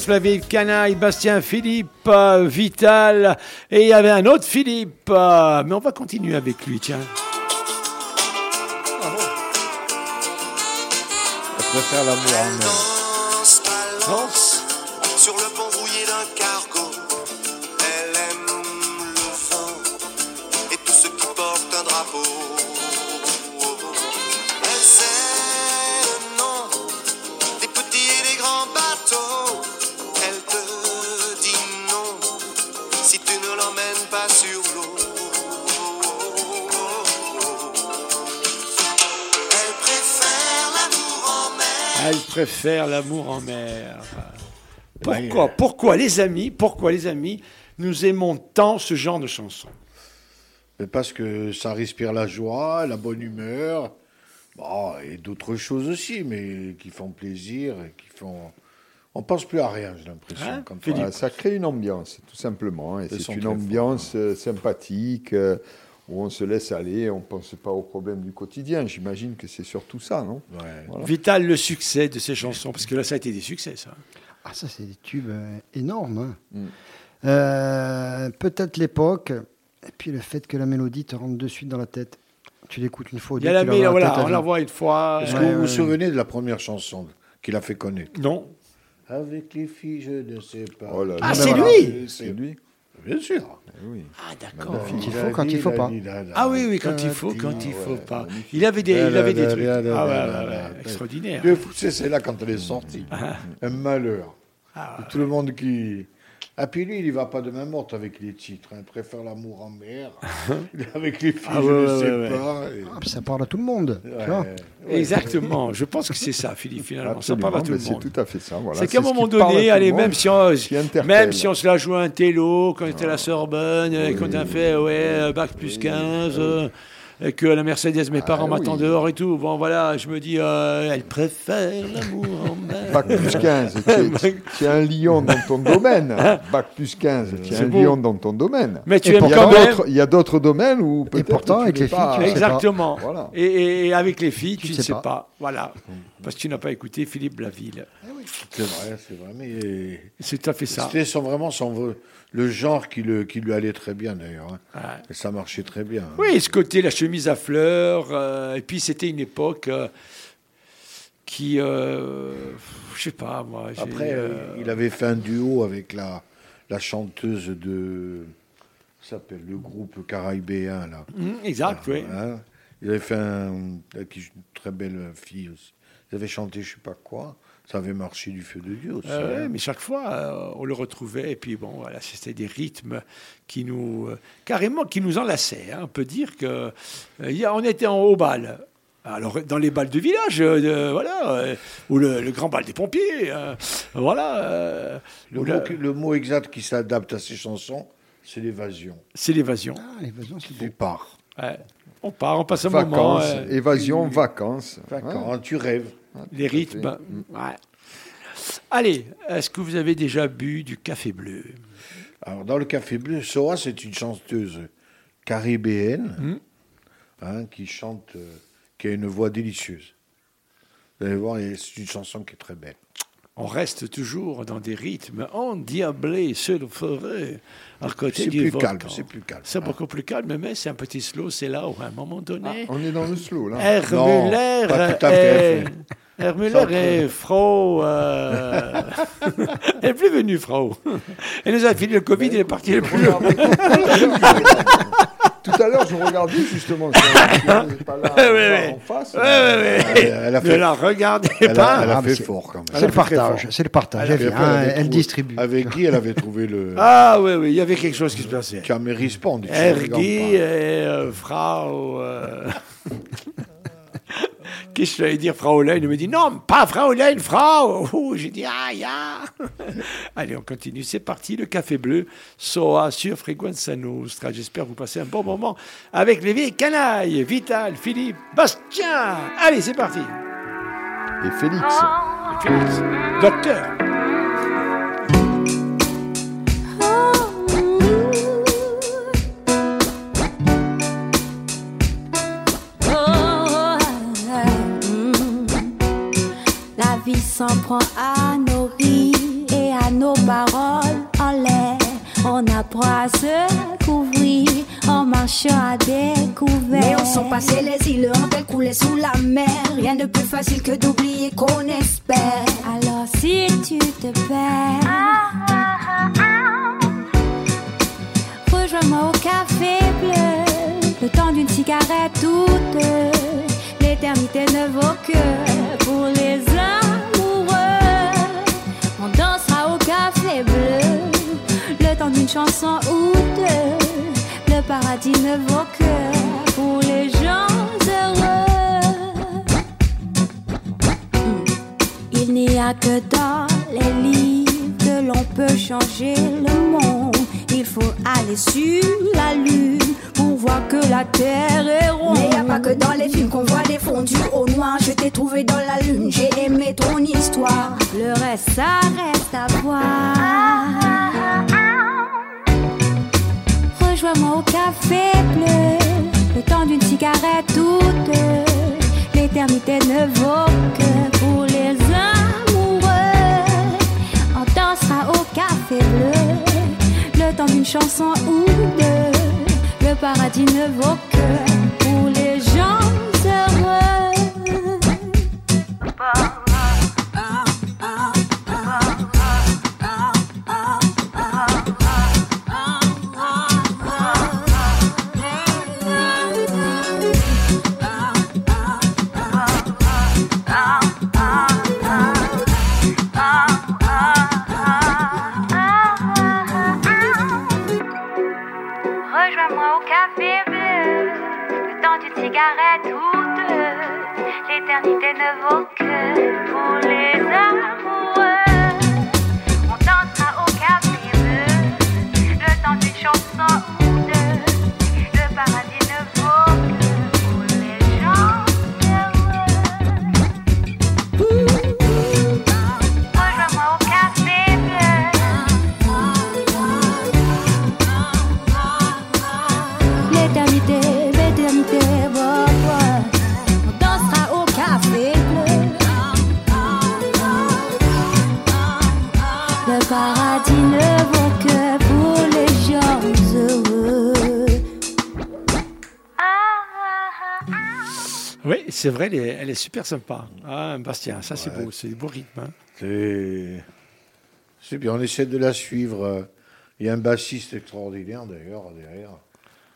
la ville Canaille, Bastien Philippe, euh, Vital, et il y avait un autre Philippe, euh, mais on va continuer avec lui, tiens. Je préfère l'amour en mer. Préfère l'amour en mer. Pourquoi, pourquoi les amis, pourquoi les amis, nous aimons tant ce genre de chansons Mais parce que ça respire la joie, la bonne humeur, bon, et d'autres choses aussi, mais qui font plaisir, et qui font. On pense plus à rien, j'ai l'impression. Hein, Voilà, ça crée une ambiance, tout simplement. Et Ils sont c'est une ambiance euh, sympathique euh, où on se laisse aller, on ne pense pas aux problèmes du quotidien. J'imagine que c'est surtout ça, non? Ouais. Voilà. Vital, le succès de ces chansons, parce que là, ça a été des succès, ça. Ah, ça, c'est des tubes euh, énormes. hein. Mm. Euh, Peut-être l'époque, et puis le fait que la mélodie te rentre de suite dans la tête. Tu l'écoutes une fois, ou Il y a deux, la dans voilà, on la vie. voit une fois. Est-ce que vous ouais, vous souvenez de la première chanson qu'il a fait connaître? Non. Avec les filles, je ne sais pas. Oh là. Ah, c'est voilà, lui C'est lui Bien sûr. Eh oui. Ah, d'accord. Quand il faut, quand il faut pas. Ah oui, oui, quand il faut, quand il faut ouais, pas. Il avait des, il avait des trucs. Ah ouais, ouais, extraordinaire. Dieu c'est là quand elle est sortie. Un malheur. Ah, Tout le monde qui. Ah, puis lui, il ne va pas de main morte avec les titres. hein. Il préfère l'amour en mer. Avec les filles, Ah, je ouais, ne ouais, sais ouais, pas. et- Ah, puis ça parle à tout le monde. tu Ouais, vois. ouais. Exactement. Je pense que c'est ça, Philippe, finalement. Ça parle à tout le c'est monde. tout à fait ça. Voilà. C'est qu'à un moment donné, le allez, monde, même si on, même si on se la joue un télo, quand on était à la Sorbonne, et qu'on a fait ouais, euh, bac plus 15, euh, et que la Mercedes, mes parents oui. m'attendent dehors et tout. Bon, voilà, je me dis, euh, elle préfère l'amour en mer. Bac plus 15, tu es, un lion dans ton domaine. Bac plus 15, tu es un beau. lion dans ton domaine. Mais tu Et aimes Il y, a quand même. d'autres- il y a d'autres domaines où peut-être pourtant, avec les filles, pas- tu sais pas. Exactement. Voilà. Et, avec les filles, tu Tu ne sais sais pas. pas. Voilà. Parce que tu n'as pas écouté Philippe Blaville. C'est vrai, c'est vrai. Mais C'est tout à fait ça. c'était son- vraiment son, le genre qui, le, qui lui allait très bien, d'ailleurs. hein. Et ça marchait très bien. hein. Oui, ce côté, la chemise à fleurs. euh, et puis, c'était une époque euh, qui. euh, je sais pas, moi. Après, euh, il avait fait un duo avec la, la chanteuse de. ça s'appelle le groupe caraïbéen, là. hum, exact, oui. Hein il avait fait un, une très belle fille aussi. Ils avaient chanté je sais pas quoi. Ça avait marché du feu de Dieu aussi. Euh, hein. mais chaque fois, euh, on le retrouvait. Et puis, bon, voilà, c'était des rythmes qui nous. euh, carrément, qui nous enlaçaient. hein. On peut dire que. euh, il y a- on était en haut bal. Alors, dans les balles de village, euh, voilà, euh, ou le, le grand bal des pompiers, euh, voilà. euh, le, mot, le exact qui s'adapte à ces chansons, c'est l'évasion. c'est l'évasion. Ah, l'évasion, c'est pars. Ouais. On part, on passe un moment. Vacances, euh, évasion, vacances. D'accord, tu rêves. Les rythmes. ouais. Allez, est-ce que vous avez déjà bu du café bleu? Alors, dans le Café Bleu, Soa, c'est une chanteuse caribéenne Hmm. hein, qui chante, euh, qui a une voix délicieuse. Vous allez voir, c'est une chanson qui est très belle. on reste toujours dans des rythmes endiablés sur le forêt, à côté C'est du plus volcan. calme, c'est plus calme. C'est beaucoup plus calme, mais c'est un petit slow, c'est là où à un moment Ah, donné, on est dans le slow, là. Non, pas tout à est... fait. Herr Müller et Frau... Euh... elle n'est plus venue, Frau. Elle nous a fini le Covid, il est parti le plus loin. Tout à l'heure, je regardais justement. Elle n'est pas là Ouais, ouais, en face. Ouais. Elle, elle a Ne fait, la regardez elle pas. a, elle a Ah, fait fort quand même. C'est le partage, c'est le partage. Elle, elle distribue. Avec Guy, elle avait trouvé le Ah oui, oui, il y avait quelque chose qui se passait. Camry Spawn. du Ergi et euh, Frau... Euh... Qu'est-ce que j'allais dire, Frau Il me dit non, pas Frau Lein, Frau. Ouh, J'ai dit ah, ya. Allez, on continue. C'est parti, le café bleu, Soa sur Frequenza Nostra. J'espère vous passer un bon moment avec les vieilles canailles, Vital, Philippe, Bastien. Allez, c'est parti. Et Félix. Félix, docteur. S'en prend à nos rires et à nos paroles en l'air. On apprend à se couvrir en marchant à découvert. Mais on sent passer les îles, on couler sous la mer. Rien de plus facile que d'oublier qu'on espère. Alors si tu te perds, rejoins-moi au café bleu. Le temps d'une cigarette toute, l'éternité ne vaut que pour les amoureux. D'une chanson ou deux. Le paradis ne vaut que pour les gens heureux. Il n'y a que dans les livres que l'on peut changer le monde. Il faut aller sur la lune pour voir que la terre est ronde. Mais y a pas que dans les films qu'on voit des fondus au noir. Je t'ai trouvé dans la lune, j'ai aimé ton histoire. Le reste, ça reste à voir. Au café bleu, le temps d'une cigarette toute. L'éternité ne vaut que pour les amoureux. On dansera au café bleu, le temps d'une chanson ou deux. Le paradis ne vaut que pour les gens heureux. C'est vrai, elle est, elle est super sympa. Ah, Bastien, ça c'est beau, c'est du beau rythme. hein. C'est c'est bien, on essaie de la suivre. Il y a un bassiste extraordinaire d'ailleurs derrière.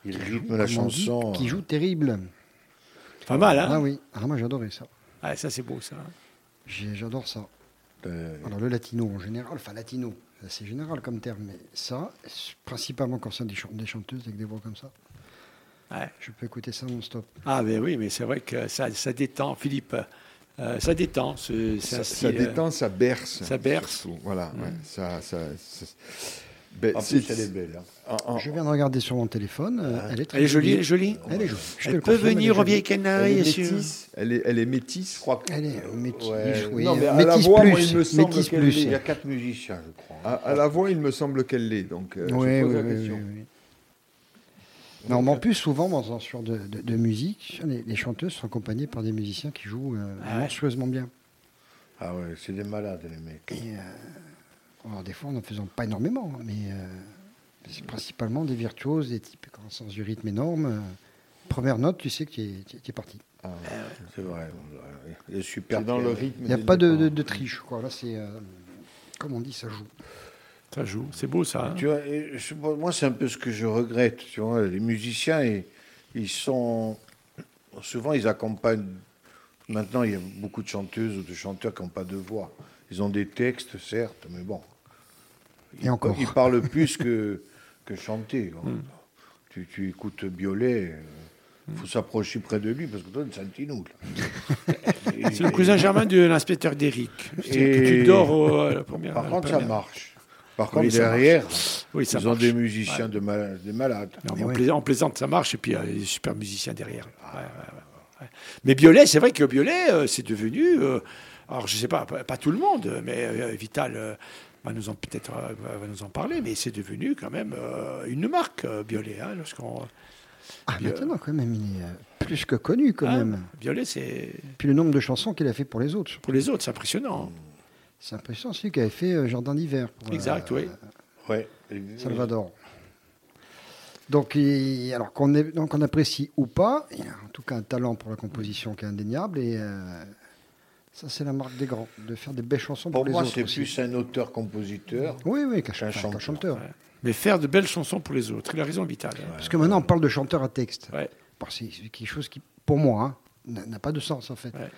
Il rythme la on dit, chanson. Qui joue terrible. Pas mal, hein Ah oui, ah, moi j'adorais ça. Ah, ça c'est beau, ça. J'ai- J'adore ça. Euh, Alors le latino en général, enfin latino, c'est général comme terme, mais ça, principalement quand c'est des, des chanteuses avec des voix comme ça, Ouais. je peux écouter ça non-stop. Ah, ben oui, mais c'est vrai que ça, ça détend, Philippe. euh, ça détend. ce- Ça, ça style, euh, détend, ça berce. ça berce. surtout. Voilà. Mm. ouais, ça, ça, ça- ben, En c'est- plus, elle est belle. hein. en- en- Je viens de regarder sur mon téléphone, euh, elle est très Elle est jolie, elle est jolie. Elle est jolie. Je Elle le peut venir aux jolie. vieilles elle est métisse. Elle est, elle est métisse. Je crois que- Elle est métisse, Ouais, oui, non, mais à métisse la voix, plus, moi, il me semble métisse qu'elle plus. est- Il y a quatre musiciens, je crois. À, à la voix, il me semble qu'elle l'est. Donc, euh, je Oui, pose oui, la oui, question. oui, oui. Non, mais en plus, souvent, dans un genre de, de- de musique, les, les chanteuses sont accompagnées par des musiciens qui jouent euh, Ah ouais. monstrueusement bien. Ah ouais, c'est des malades, les mecs. Et, euh, alors, des fois, en n'en faisant pas énormément, mais euh, c'est principalement des virtuoses, des types qui ont un sens du rythme énorme. première note, tu sais que tu es, parti. Ah, C'est vrai. Il dans le rythme. Il n'y a pas de, de- de triche. Quoi. Là, c'est. euh, comme on dit, ça joue. Ça joue. C'est beau, ça. hein. Tu vois, je- moi, c'est un peu ce que je regrette. Tu vois, les musiciens, ils, ils sont souvent, ils accompagnent. Maintenant, il y a beaucoup de chanteuses ou de chanteurs qui n'ont pas de voix. Ils ont des textes, certes, mais bon. Et encore. Ils parlent plus que, que chanter. Hmm. Tu, tu écoutes Biolay, il faut s'approcher près de lui parce que toi, c'est un petit nous. là. C'est le cousin germain de l'inspecteur d'Eric. Tu dors au, à la première. Par la contre, ça marche. Par contre, derrière, Oui, ça ils ont des musiciens de mal- des malades. Non, mais Mais on, oui. plaisante, on plaisante, ça marche, et puis euh, il y a des super musiciens derrière. Ouais, ouais, ouais, ouais. Mais Biolay, c'est vrai que Biolay, euh, c'est devenu. euh, alors, je sais pas, pas, pas tout le monde, mais euh, Vital euh, va nous en peut-être va- nous en parler, mais c'est devenu quand même euh, une marque, euh, Biolay. Hein, lorsqu'on, Ah, maintenant, quand même, il est plus que connu, quand Hein, même. Biolay, c'est Puis le nombre de chansons qu'il a fait pour les autres. pour les autres, c'est impressionnant. C'est impressionnant, celui qui avait fait euh, Jardin d'hiver. pour, Exact, euh, oui. Ouais. Salvador. Donc, il- alors qu'on est- donc on apprécie ou pas, il a en tout cas un talent pour la composition qui est indéniable. Et euh, ça, c'est la marque des grands, de faire des belles chansons pour, Pour les moi, autres. c'est aussi. plus un auteur-compositeur. Oui, oui, qu'un qu'un ch- qu'un chanteur. chanteur. Ouais. Mais faire de belles chansons pour les autres, il a raison, Vital. Parce que maintenant, on parle de chanteur à texte. Ouais. Bon, c'est c'est quelque chose qui, pour moi, hein, n'a n'a pas de sens, en fait. Ouais.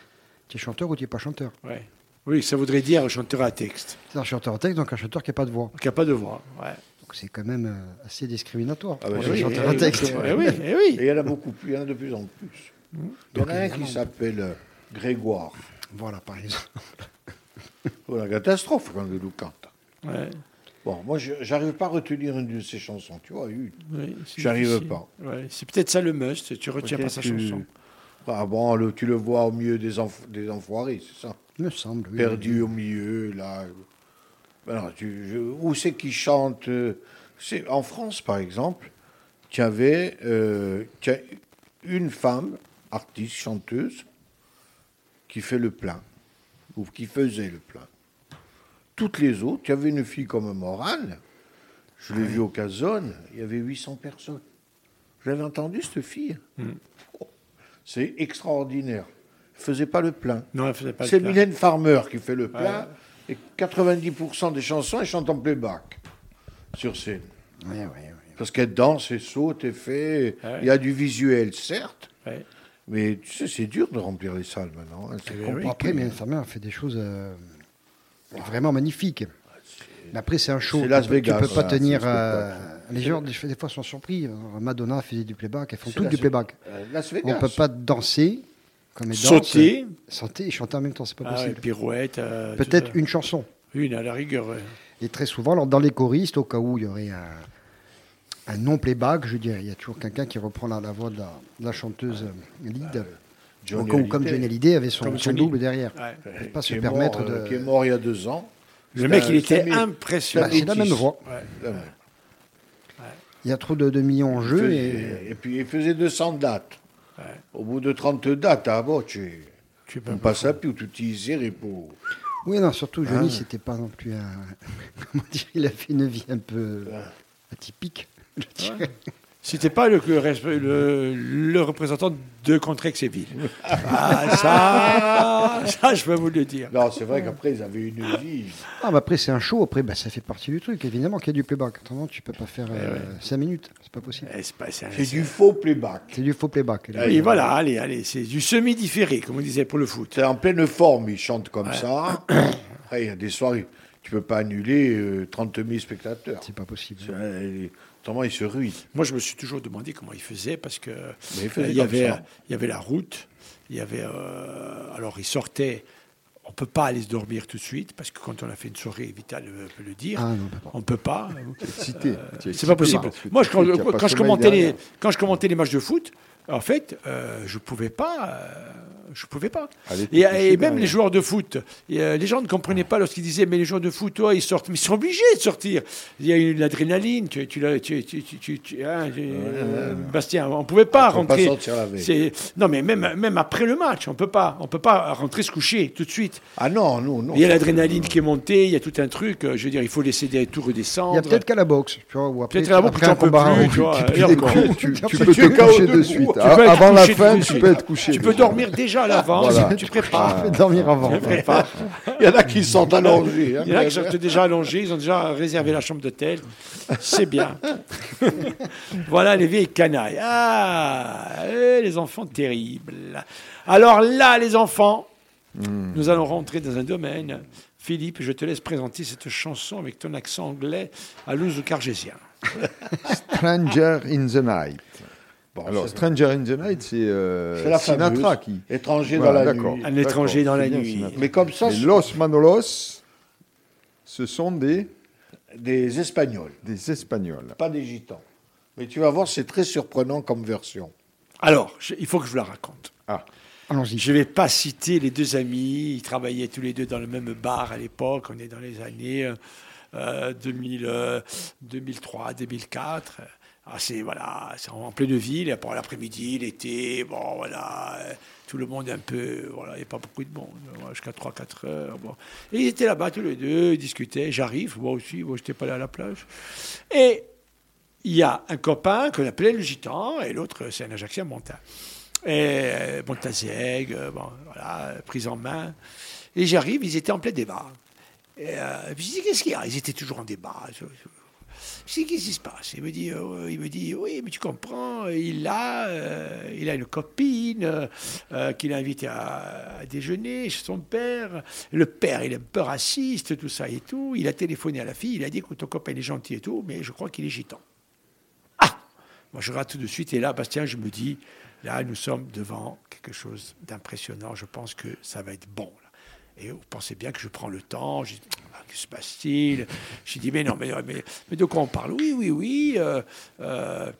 Tu es chanteur ou tu n'es pas chanteur Ouais. Oui, ça voudrait dire chanteur à texte. C'est un chanteur à texte, donc un chanteur qui n'a pas de voix. Qui n'a pas de voix. Ouais. Donc c'est quand même euh, assez discriminatoire Ah bah pour oui, les chanteurs oui, à texte. Eh oui, eh oui. Et il y en a beaucoup plus, il y en a de plus en plus. Il y en Donc, a un qui s'appelle euh, Grégoire. Voilà, par exemple. Oh, la catastrophe quand il nous cante. Ouais. Bon, moi, je j'arrive pas à retenir une de ses chansons, tu vois, une. Oui, J'arrive pas. Ouais, c'est peut-être ça le must, tu retiens pas sa chanson. Ah bon, le- tu le vois au milieu des, enf- des enfoirés, c'est ça? Il me semble. oui. Perdu au milieu, là. Alors, tu- je- où c'est qu'il chante euh, c'est- En France, par exemple, tu avais euh, une femme, artiste, chanteuse, qui fait le plein, ou qui faisait le plein. Toutes les autres, tu avais une fille comme Morane, je l'ai vue au Casone, il y avait 800 personnes. J'avais entendu cette fille. Oh, c'est extraordinaire. Elle faisait pas le plein. Non, elle faisait pas le C'est. Mylène Farmer qui fait le plein. Et 90% des chansons, elle chante en playback sur scène. Ouais, ouais, ouais. Parce qu'elle danse et saute et fait. Ouais. Il y a du visuel, certes. Ouais. Mais tu sais, c'est dur de remplir les salles maintenant. hein. C'est Eh oui. compliqué. Après, Mylène Farmer a fait des choses euh, vraiment magnifiques. Mais après, c'est un show. C'est Tu Las peux- Vegas, Tu peux pas voilà, tenir. euh. Les gens, des, fois, sont surpris. Madonna faisait du playback. Elles font toutes du playback. Euh, On ne peut pas danser comme elles Sauter. Sauter et chanter en même temps, c'est pas Ah ouais, possible. pirouette. euh, Peut-être une chanson. Une à la rigueur. ouais. Et très souvent, alors, dans les choristes, au cas où il y aurait un, un non-playback, je dirais, il y a toujours quelqu'un qui reprend la, la voix de la, de la chanteuse euh, lead. Où, comme Hallyday, Johnny Hallyday avait son, Comme son double derrière. Ouais. Peut pas se permettre mort, euh, de. Qui est mort il y a deux ans. Le mec, il était impressionnant. Bah, c'est la même voix. Ouais. Ouais. Il y a trop de, de millions en jeu. faisait- Et... et... puis il faisait 200 dates. Ouais. Au bout de 30 dates, ah bon, tu Tu peux on pas. passe à plus, tout utiliser pour. Oui, non, surtout Johnny, Ah. c'était pas non plus un. Comment dire Il a fait une vie un peu atypique. je dirais. C'était pas le, le, le- le représentant de Contrexéville. Ah, ça, ça, je peux vous le dire. Non, c'est vrai qu'après, ils avaient une vie. Ah, bah après, c'est un show. Après, bah, ça fait partie du truc. Évidemment qu'il y a du playback. Autrement, tu peux pas faire ouais. 5 minutes. C'est pas possible. Eh, C'est pas- c'est un- C'est du faux playback. C'est du faux playback. Là. Oui, voilà, allez, allez, c'est du semi-différé, comme on disait pour le foot. C'est en pleine forme, ils chantent comme ça. Après, il y a des soirées. Tu peux pas annuler euh, 30 000 spectateurs. C'est pas possible. Autrement, ils se ruinent. Moi, je me suis toujours demandé comment il faisait, parce que il faisait euh, il y avait, ça. il y avait la route, il y avait, euh, alors il sortait. On peut pas aller se dormir tout de suite, parce que quand on a fait une soirée, Vital euh, peut le dire. Ah, non, on peut pas. Excité. C'est pas possible. Moi, je- quand, quand je commentais les, quand je commentais les matchs de foot, en fait, euh, je pouvais pas. Je pouvais pas. Et, même les joueurs de foot, et, euh, les gens ne comprenaient pas lorsqu'ils disaient mais les joueurs de foot, oh, ils sortent, mais ils sont obligés de sortir. Il y a une adrénaline, tu, tu, l'as- tu, tu, tu, tu- tu- hein, euh, Bastien, on pouvait pas On peut pas rentrer. sortir la veille. Non mais même même après le match, on peut pas, on peut pas rentrer se coucher tout de suite. Ah non, non, non. Il y a l'adrénaline qui est montée, il y a tout un truc. euh, Je veux dire, il faut laisser des tout redescendre. Il y a peut-être qu'à la boxe. Tu vois, ou après, Peut-être à la boxe, tu en peux plus, tu vois. Peux te coucher de suite. Tu peux être Avant la fin, tu peux être couché. Tu peux dormir déjà à l'avance. Voilà. Tu prépares. Je vais dormir avant. Tu prépares. Il y en a qui sont allongés. hein. Il y en a qui sont déjà allongés, ils ont déjà réservé la chambre d'hôtel. C'est bien. voilà les vieilles canailles. Ah, eh, les enfants terribles. Alors là, les enfants, nous allons rentrer dans un domaine. Philippe, je te laisse présenter cette chanson avec ton accent anglais à l'ouzo cargésien. Stranger in the Night. Alors, Stranger in the Night, c'est euh, Sinatra fameuse. qui. Étranger Voilà, dans la nuit. Un étranger dans la nuit. Sinatra. Mais comme ça, Los Manolos, ce sont des, des Espagnols, des Espagnols. pas des Gitans. Mais tu vas voir, c'est très surprenant comme version. Alors, je- il faut que je vous la raconte. Allons-y. Je ne vais pas citer les deux amis. Ils travaillaient tous les deux dans le même bar à l'époque. On est dans les années euh, 2000, euh, 2003, 2004. Ah, c'est voilà, en pleine ville. Pour l'après-midi, l'été, bon voilà, euh, tout le monde est un peu, voilà, il n'y a pas beaucoup de monde, voilà, jusqu'à 3-4 heures. Bon. Et ils étaient là-bas tous les deux, ils discutaient. J'arrive, moi aussi, moi, je n'étais pas là à la plage. Et il y a un copain qu'on appelait le gitan, et l'autre, c'est un Ajaxien montain. Et euh, Montazeg, euh, bon, voilà, euh, prise en main. Et j'arrive, ils étaient en plein débat. Et euh, puis je dis, qu'est-ce qu'il y a? Ils étaient toujours en débat. Dis, qu'est-ce qui se passe? Il me, dit, euh, il me dit, oui, mais tu comprends, il a, euh, il a une copine euh, qu'il a invitée à, déjeuner chez son père. Le père, il est un peu raciste, tout ça et tout. Il a téléphoné à la fille, il a dit, écoute, ton copain, est gentil et tout, mais je crois qu'il est gitan. Ah Moi, je regarde tout de suite, et là, Bastien, je me dis, là, nous sommes devant quelque chose d'impressionnant. Je pense que ça va être bon. Et vous pensez bien que je prends le temps. Je que se passe-t-il? Je dis, mais non, mais, mais, de quoi on parle? Oui, oui, oui. euh, euh,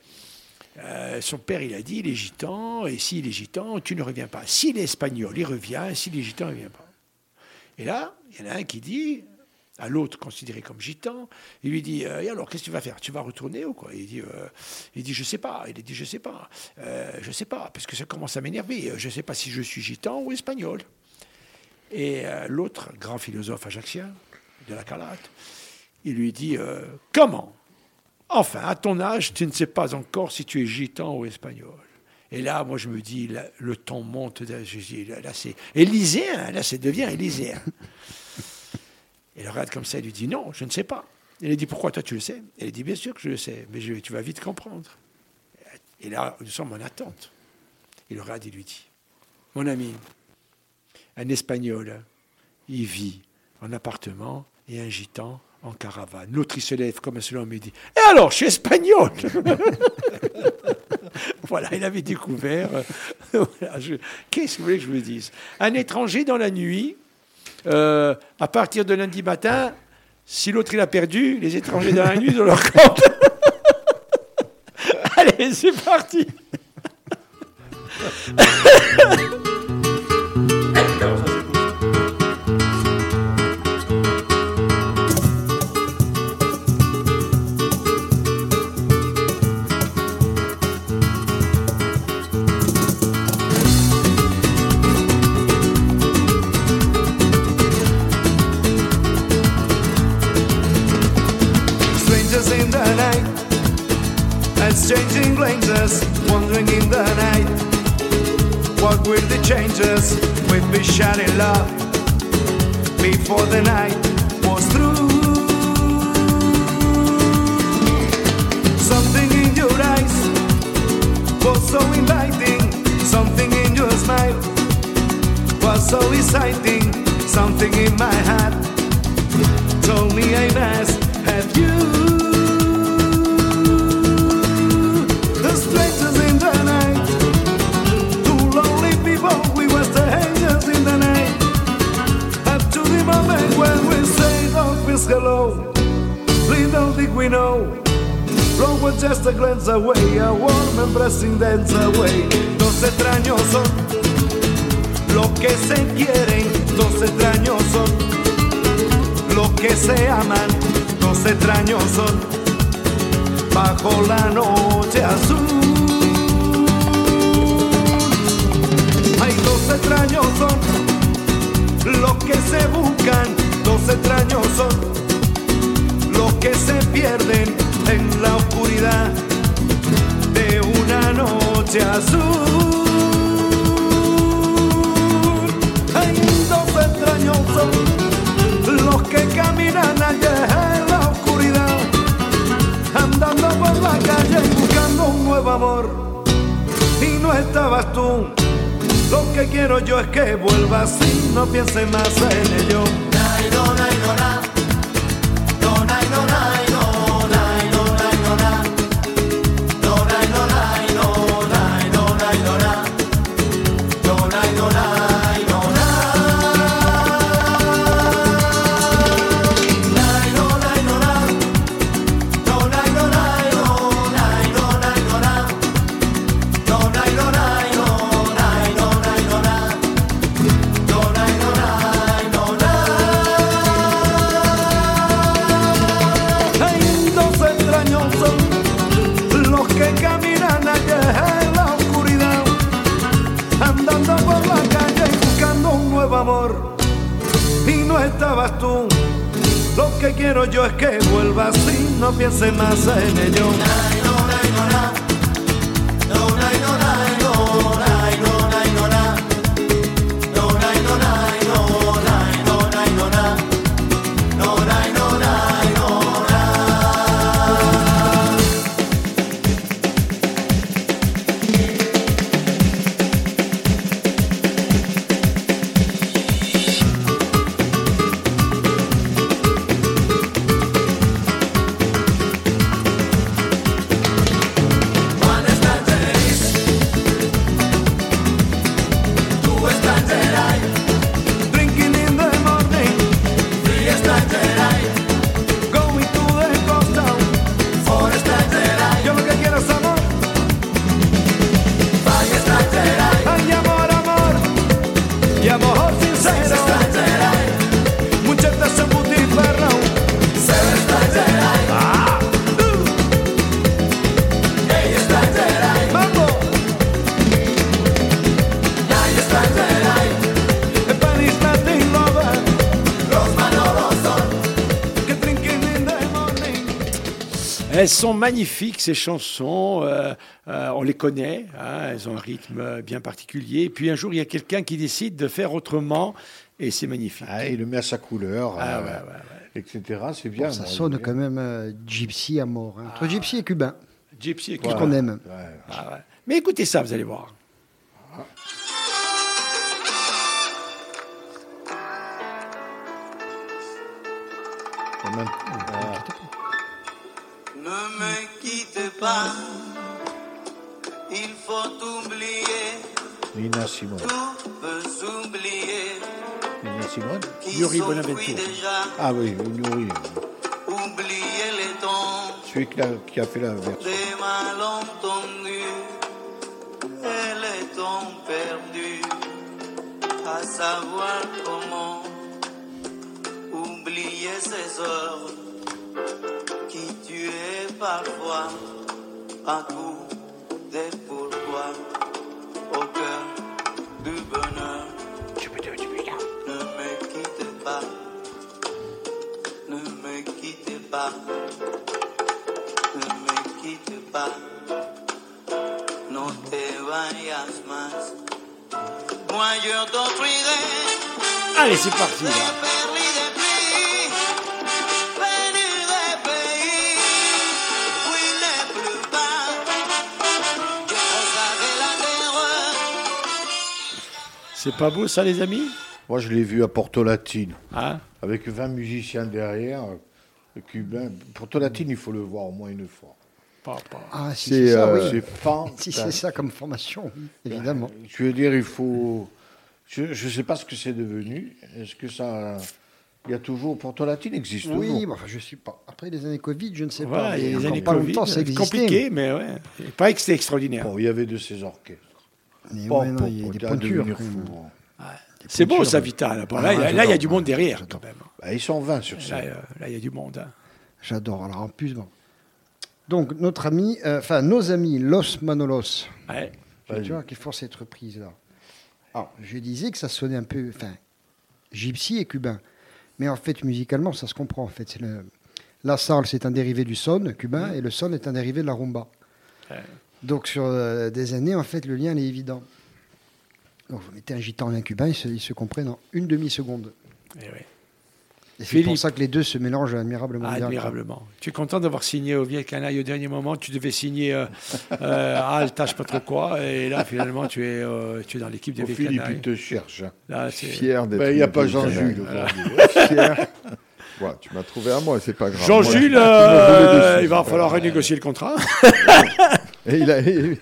euh, son père, il a dit, il est gitan, et s'il est gitan, tu ne reviens pas. S'il est espagnol, il revient, s'il est gitan, il ne revient pas. Et là, il y en a un qui dit, à l'autre considéré comme gitan, il lui dit, et alors, qu'est-ce que tu vas faire? Tu vas retourner ou quoi? Il dit, euh, il dit, je sais pas. Il dit, je sais pas. Je sais pas, parce que ça commence à m'énerver. Je sais pas si je suis gitan ou espagnol. Et l'autre, grand philosophe ajaxien, de la Calate, il lui dit, euh, comment? Enfin, à ton âge, tu ne sais pas encore si tu es gitan ou espagnol. Et là, moi, je me dis, là, le ton monte. là, Je dis, là, là, c'est élyséen, là, ça devient élyséen. Et il regarde comme ça, il lui dit, non, je ne sais pas. Il lui dit, pourquoi toi tu le sais? Il dit, bien sûr que je le sais, mais je- tu vas vite comprendre. Et là, nous sommes en attente. Il le regarde et lui dit, mon ami, un Espagnol, il vit en appartement et un gitan en caravane. L'autre, il se lève comme un seul homme et dit Et alors, je suis espagnol Voilà, il avait découvert. euh, Qu'est-ce que vous voulez que je vous dise? Un étranger dans la nuit, euh, à partir de lundi matin, si l'autre il a perdu, les étrangers dans la nuit, ils ont leur compte. Allez, c'est parti casa é Elles sont magnifiques, ces chansons. euh, euh, on les connaît. hein, elles ont un rythme bien particulier. Et puis un jour, il y a quelqu'un qui décide de faire autrement. Et c'est magnifique. Ah, il le met à sa couleur, Ah, euh, ouais, ouais, etc. C'est bien. Bon, ça sonne quand même euh, gypsy à mort. hein. Entre gypsy et cubain. Gypsy et cubain. qu'on aime bien. Ouais. Ah, ouais. Mais écoutez ça, vous allez voir. Simone Qui Yuri Bonaventure. déjà, Ah oui, Nourri. oublier les temps Celui qui a, qui a fait la version. des malentendus et les temps perdus, à savoir comment oublier ces heures qui tuaient parfois à coup pas, ne me quitte pas, no te vayas más. Moi je t'offrirai. Allez, c'est parti. là. C'est pas beau, ça, les amis? Moi, je l'ai vu à Porto Latine, Hein? Avec 20 musiciens derrière, cubains. Porto Latine, il faut le voir au moins une fois. Pas- pas. Ah, si C'est ça, euh, oui. Si c'est ça comme formation, oui, évidemment. Je veux dire, il faut. Je ne sais pas ce que c'est devenu. Est-ce que ça. Il y a toujours. Porto Latine existe Oui, toujours? mais enfin, je suis pas. Après les années Covid, je ne sais Voilà, pas. mais les années pas Covid, longtemps, ça c'est existait. compliqué, mais ouais. Il paraît que c'était extraordinaire. Bon, il y avait de ces orchestres. Mais Bon, ouais, non, bon, il y a des pointures. hein. C'est beau, ça, Vital. Ah, là, il y a- là, il y a du monde derrière, quand même. Bah, ils sont 20 sur scène. euh, là, il y a du monde. hein. J'adore. Alors en plus, bon. Donc notre ami, euh, enfin nos amis Los Manolos, Ouais. tu vois, qui font cette reprise là. Alors je disais que ça sonnait un peu, enfin, gypsy et cubain, mais en fait musicalement ça se comprend en fait. Le la salsa c'est un dérivé du son cubain et le son est un dérivé de la rumba. Ouais. Donc sur euh, des années en fait le lien il est évident. Donc vous mettez un gitan et un cubain, ils se, ils se comprennent en une demi seconde. Eh ouais. C'est Philippe. pour ça que les deux se mélangent admirablement bien. Admirablement. Tu es content d'avoir signé au Vieil Canaille au dernier moment? Tu devais signer euh, euh, à Alta, je sais pas trop quoi. Et là, finalement, tu es, euh, tu es dans l'équipe des Oh, Vieil Philippe, Canaille. il te cherche. hein. Là, Fier d'être. Ben, Il n'y a pas Jean-Jules. Fier. Ouais, tu m'as trouvé à moi, c'est pas grave. Jean-Jules, euh, il va falloir renégocier le contrat. Et il a- il-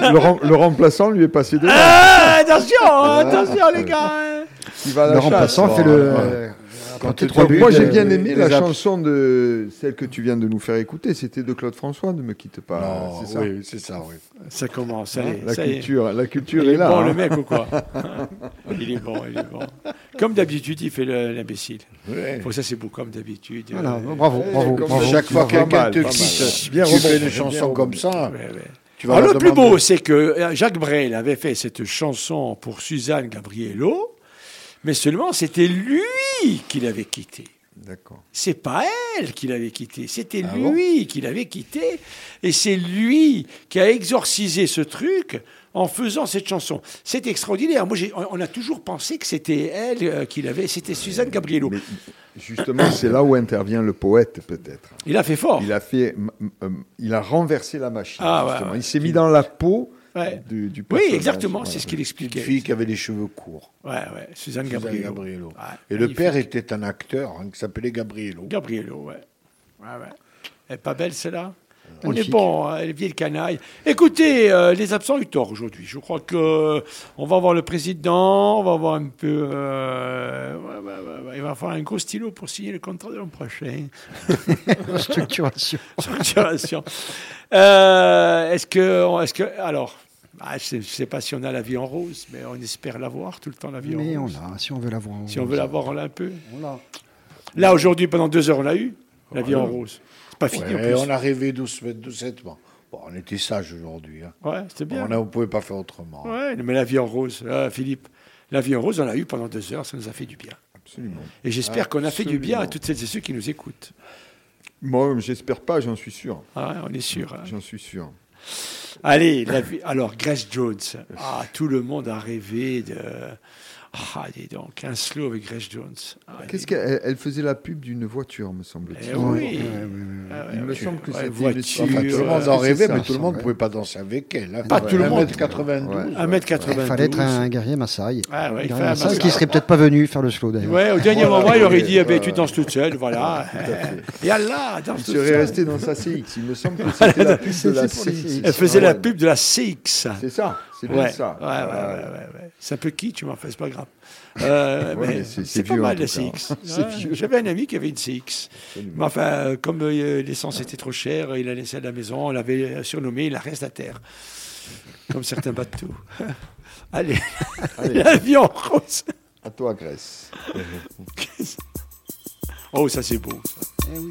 le, rem- le remplaçant lui est passé devant. Ah, attention, attention, les gars. hein. Il va à la Le chasse. remplaçant fait le. ouais. Euh, Quand apporter tu trois te- buts, Moi, j'ai euh, bien aimé la chanson de celle que tu viens de nous faire écouter. C'était de Claude François, Ne me quitte pas. C'est ça. oui, c'est ça, oui. Ça commence, ça est, La ça y est. culture, la culture Il est, est là. bon, hein. le mec, ou quoi Il est bon, il est bon. Comme d'habitude, il fait le- l'imbécile. Ouais. Bon, ça, c'est beau, comme d'habitude. Voilà, Euh, bravo, bravo, comme bravo. Chaque fois que quelqu'un te quitte, Bien tu fais une chanson comme ça. Tu vas Alors, la le plus beau, c'est que euh, Jacques Brel avait fait cette chanson pour Suzanne Gabriello, mais seulement c'était lui qui l'avait quitté. D'accord. C'est pas elle qui l'avait quitté, c'était Ah bon lui qui l'avait quitté. Et c'est lui qui a exorcisé ce truc en faisant cette chanson. C'est extraordinaire. Moi, on a toujours pensé que c'était elle euh, qui l'avait, c'était Suzanne Gabriello. Mais justement, c'est là où intervient le poète, peut-être. Il a fait fort. Il a fait, euh, il a renversé la machine. Ah, ouais. Il s'est mis dans la peau Ouais. du, du Oui, exactement, Voilà. c'est ce qu'il Une expliquait. fille qui avait les cheveux courts. Ouais, ouais, Suzanne Suzanne Gabriello. Gabriello. Ouais, Et le père était un acteur hein, qui s'appelait Gabriello. Gabriello, ouais. ouais, ouais. Elle est pas belle, celle-là? On est Magnifique. bon, hein, elle est vieille canaille. Écoutez, euh, les absents ont eu tort aujourd'hui. Je crois que euh, on va voir le président, on va voir un peu. euh, ouais, ouais, ouais, ouais. Il va falloir un gros stylo pour signer le contrat de l'an prochain. Structuration. Structuration. Euh, est-ce que, est-ce que, alors, ah, je ne sais pas si on a la vie en rose, mais on espère l'avoir tout le temps la vie Mais en on rose. l'a, si on veut l'avoir. Si on veut l'avoir, on l'a un peu. On l'a. Là aujourd'hui, pendant deux heures, on l'a eu la vie en rose. C'est pas fini en Ouais, plus. on a rêvé doucement, doucettement. Bon, on était sages aujourd'hui. Hein. Ouais, c'était bien. On ne pouvait pas faire autrement. Ouais, mais la vie en rose, euh, Philippe, la vie en rose, on l'a eu pendant deux heures, ça nous a fait du bien. Absolument. Et j'espère qu'on a fait du bien à toutes celles et ceux qui nous écoutent. Moi, j'espère pas, j'en suis sûr. Ah on est sûr. hein. J'en suis sûr. Allez, alors Grace Jones. Ah, tout le monde a rêvé de. Ah, dis donc, un slow avec Grace Jones. Ah, Qu'est-ce qu'elle elle faisait la pub d'une voiture, me Eh semble-t-il. oui. Ouais, Ah ouais, Il me semble que c'était voiture, une- Enfin, tout le monde en c'est rêvait, ça, mais tout le monde ne pouvait pas danser avec elle. hein. Pas tout le monde. 1m92. Ouais. 1m92. Il fallait être un guerrier Maasai. Ah ouais, il un Maasai Maasai. qui serait peut-être pas venu faire le slow d'ailleurs. Ouais, au dernier moment, il aurait dit eh ben, tu danses toute seule, voilà. Et Allah, danse Il toute serait seule. resté dans sa CX. Il me semble que c'était la pub de la C'est CX. Elle faisait Ah la pub de la CX. C'est ça, c'est bien Ouais, ça. ouais, ouais, ouais, ouais, ouais. C'est un peu qui, tu m'en fais, c'est pas grave. Euh, Ouais, mais mais c'est- c'est c'est pas mal la. CX. J'avais un ami qui avait une CX. Mais enfin, euh, comme euh, l'essence était trop chère, il a laissé à la maison, on l'avait surnommé la reste à terre. Comme certains bateaux. Allez, Allez. l'avion rose. À toi, Grèce. Oh, ça c'est beau. ça. Eh oui.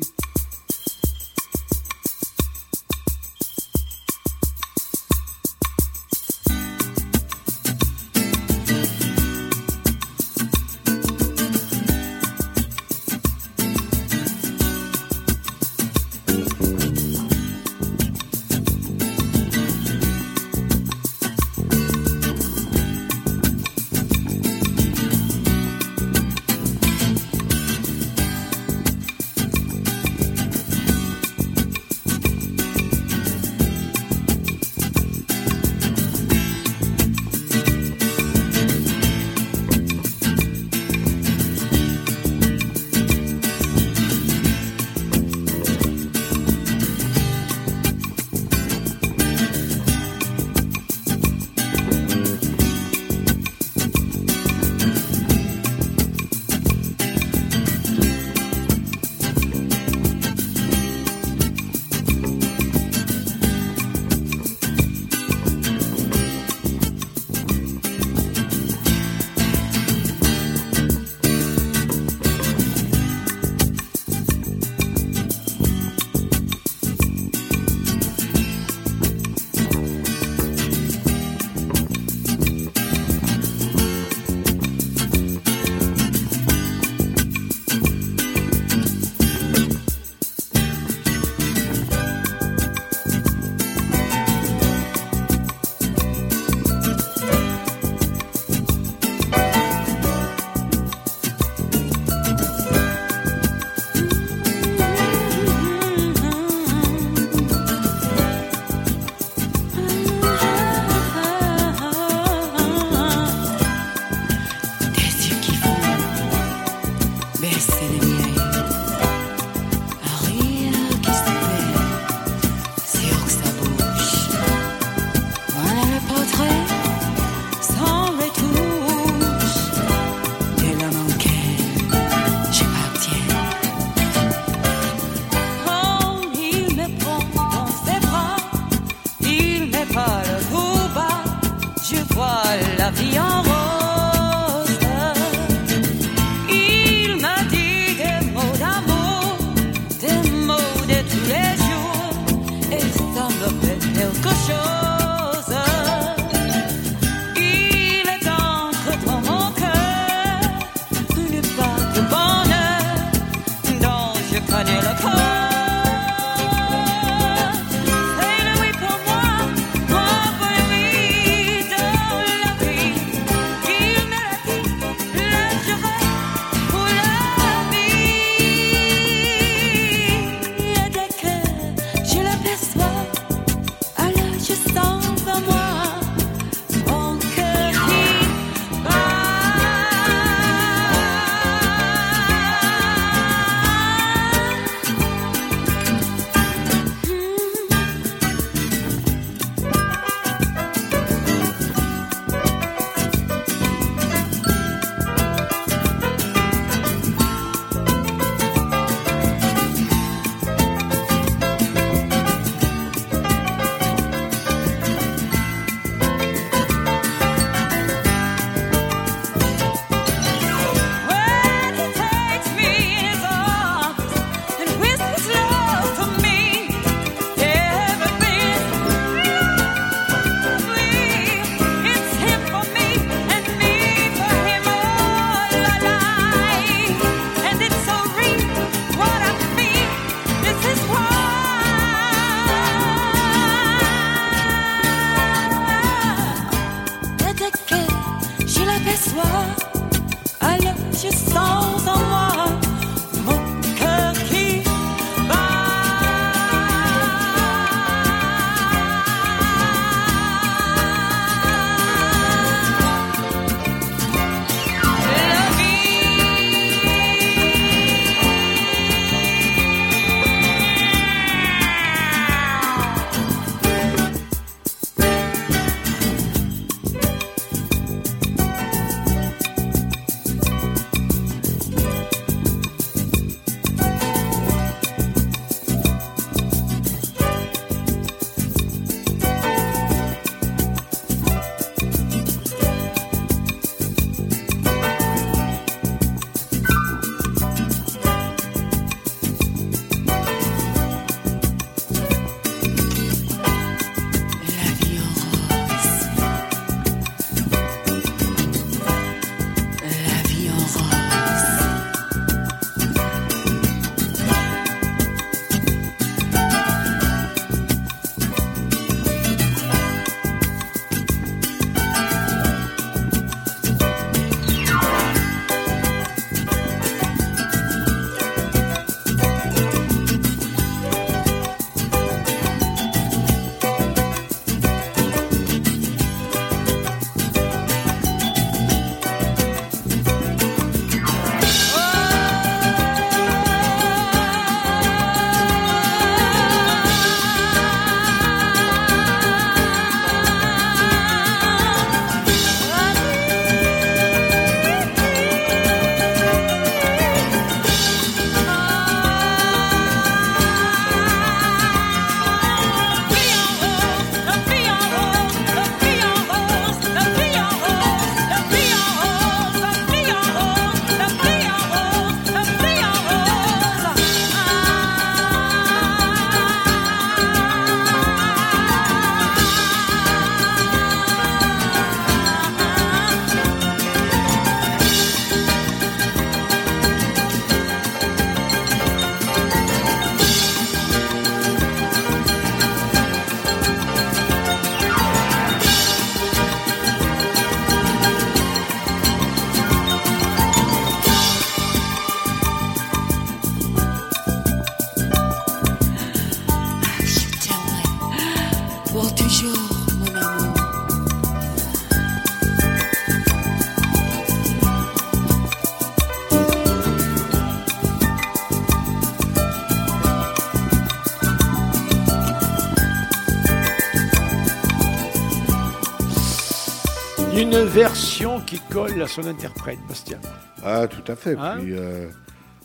Version qui colle à son interprète, Bastien. Ah, tout à fait. Hein Puis, euh,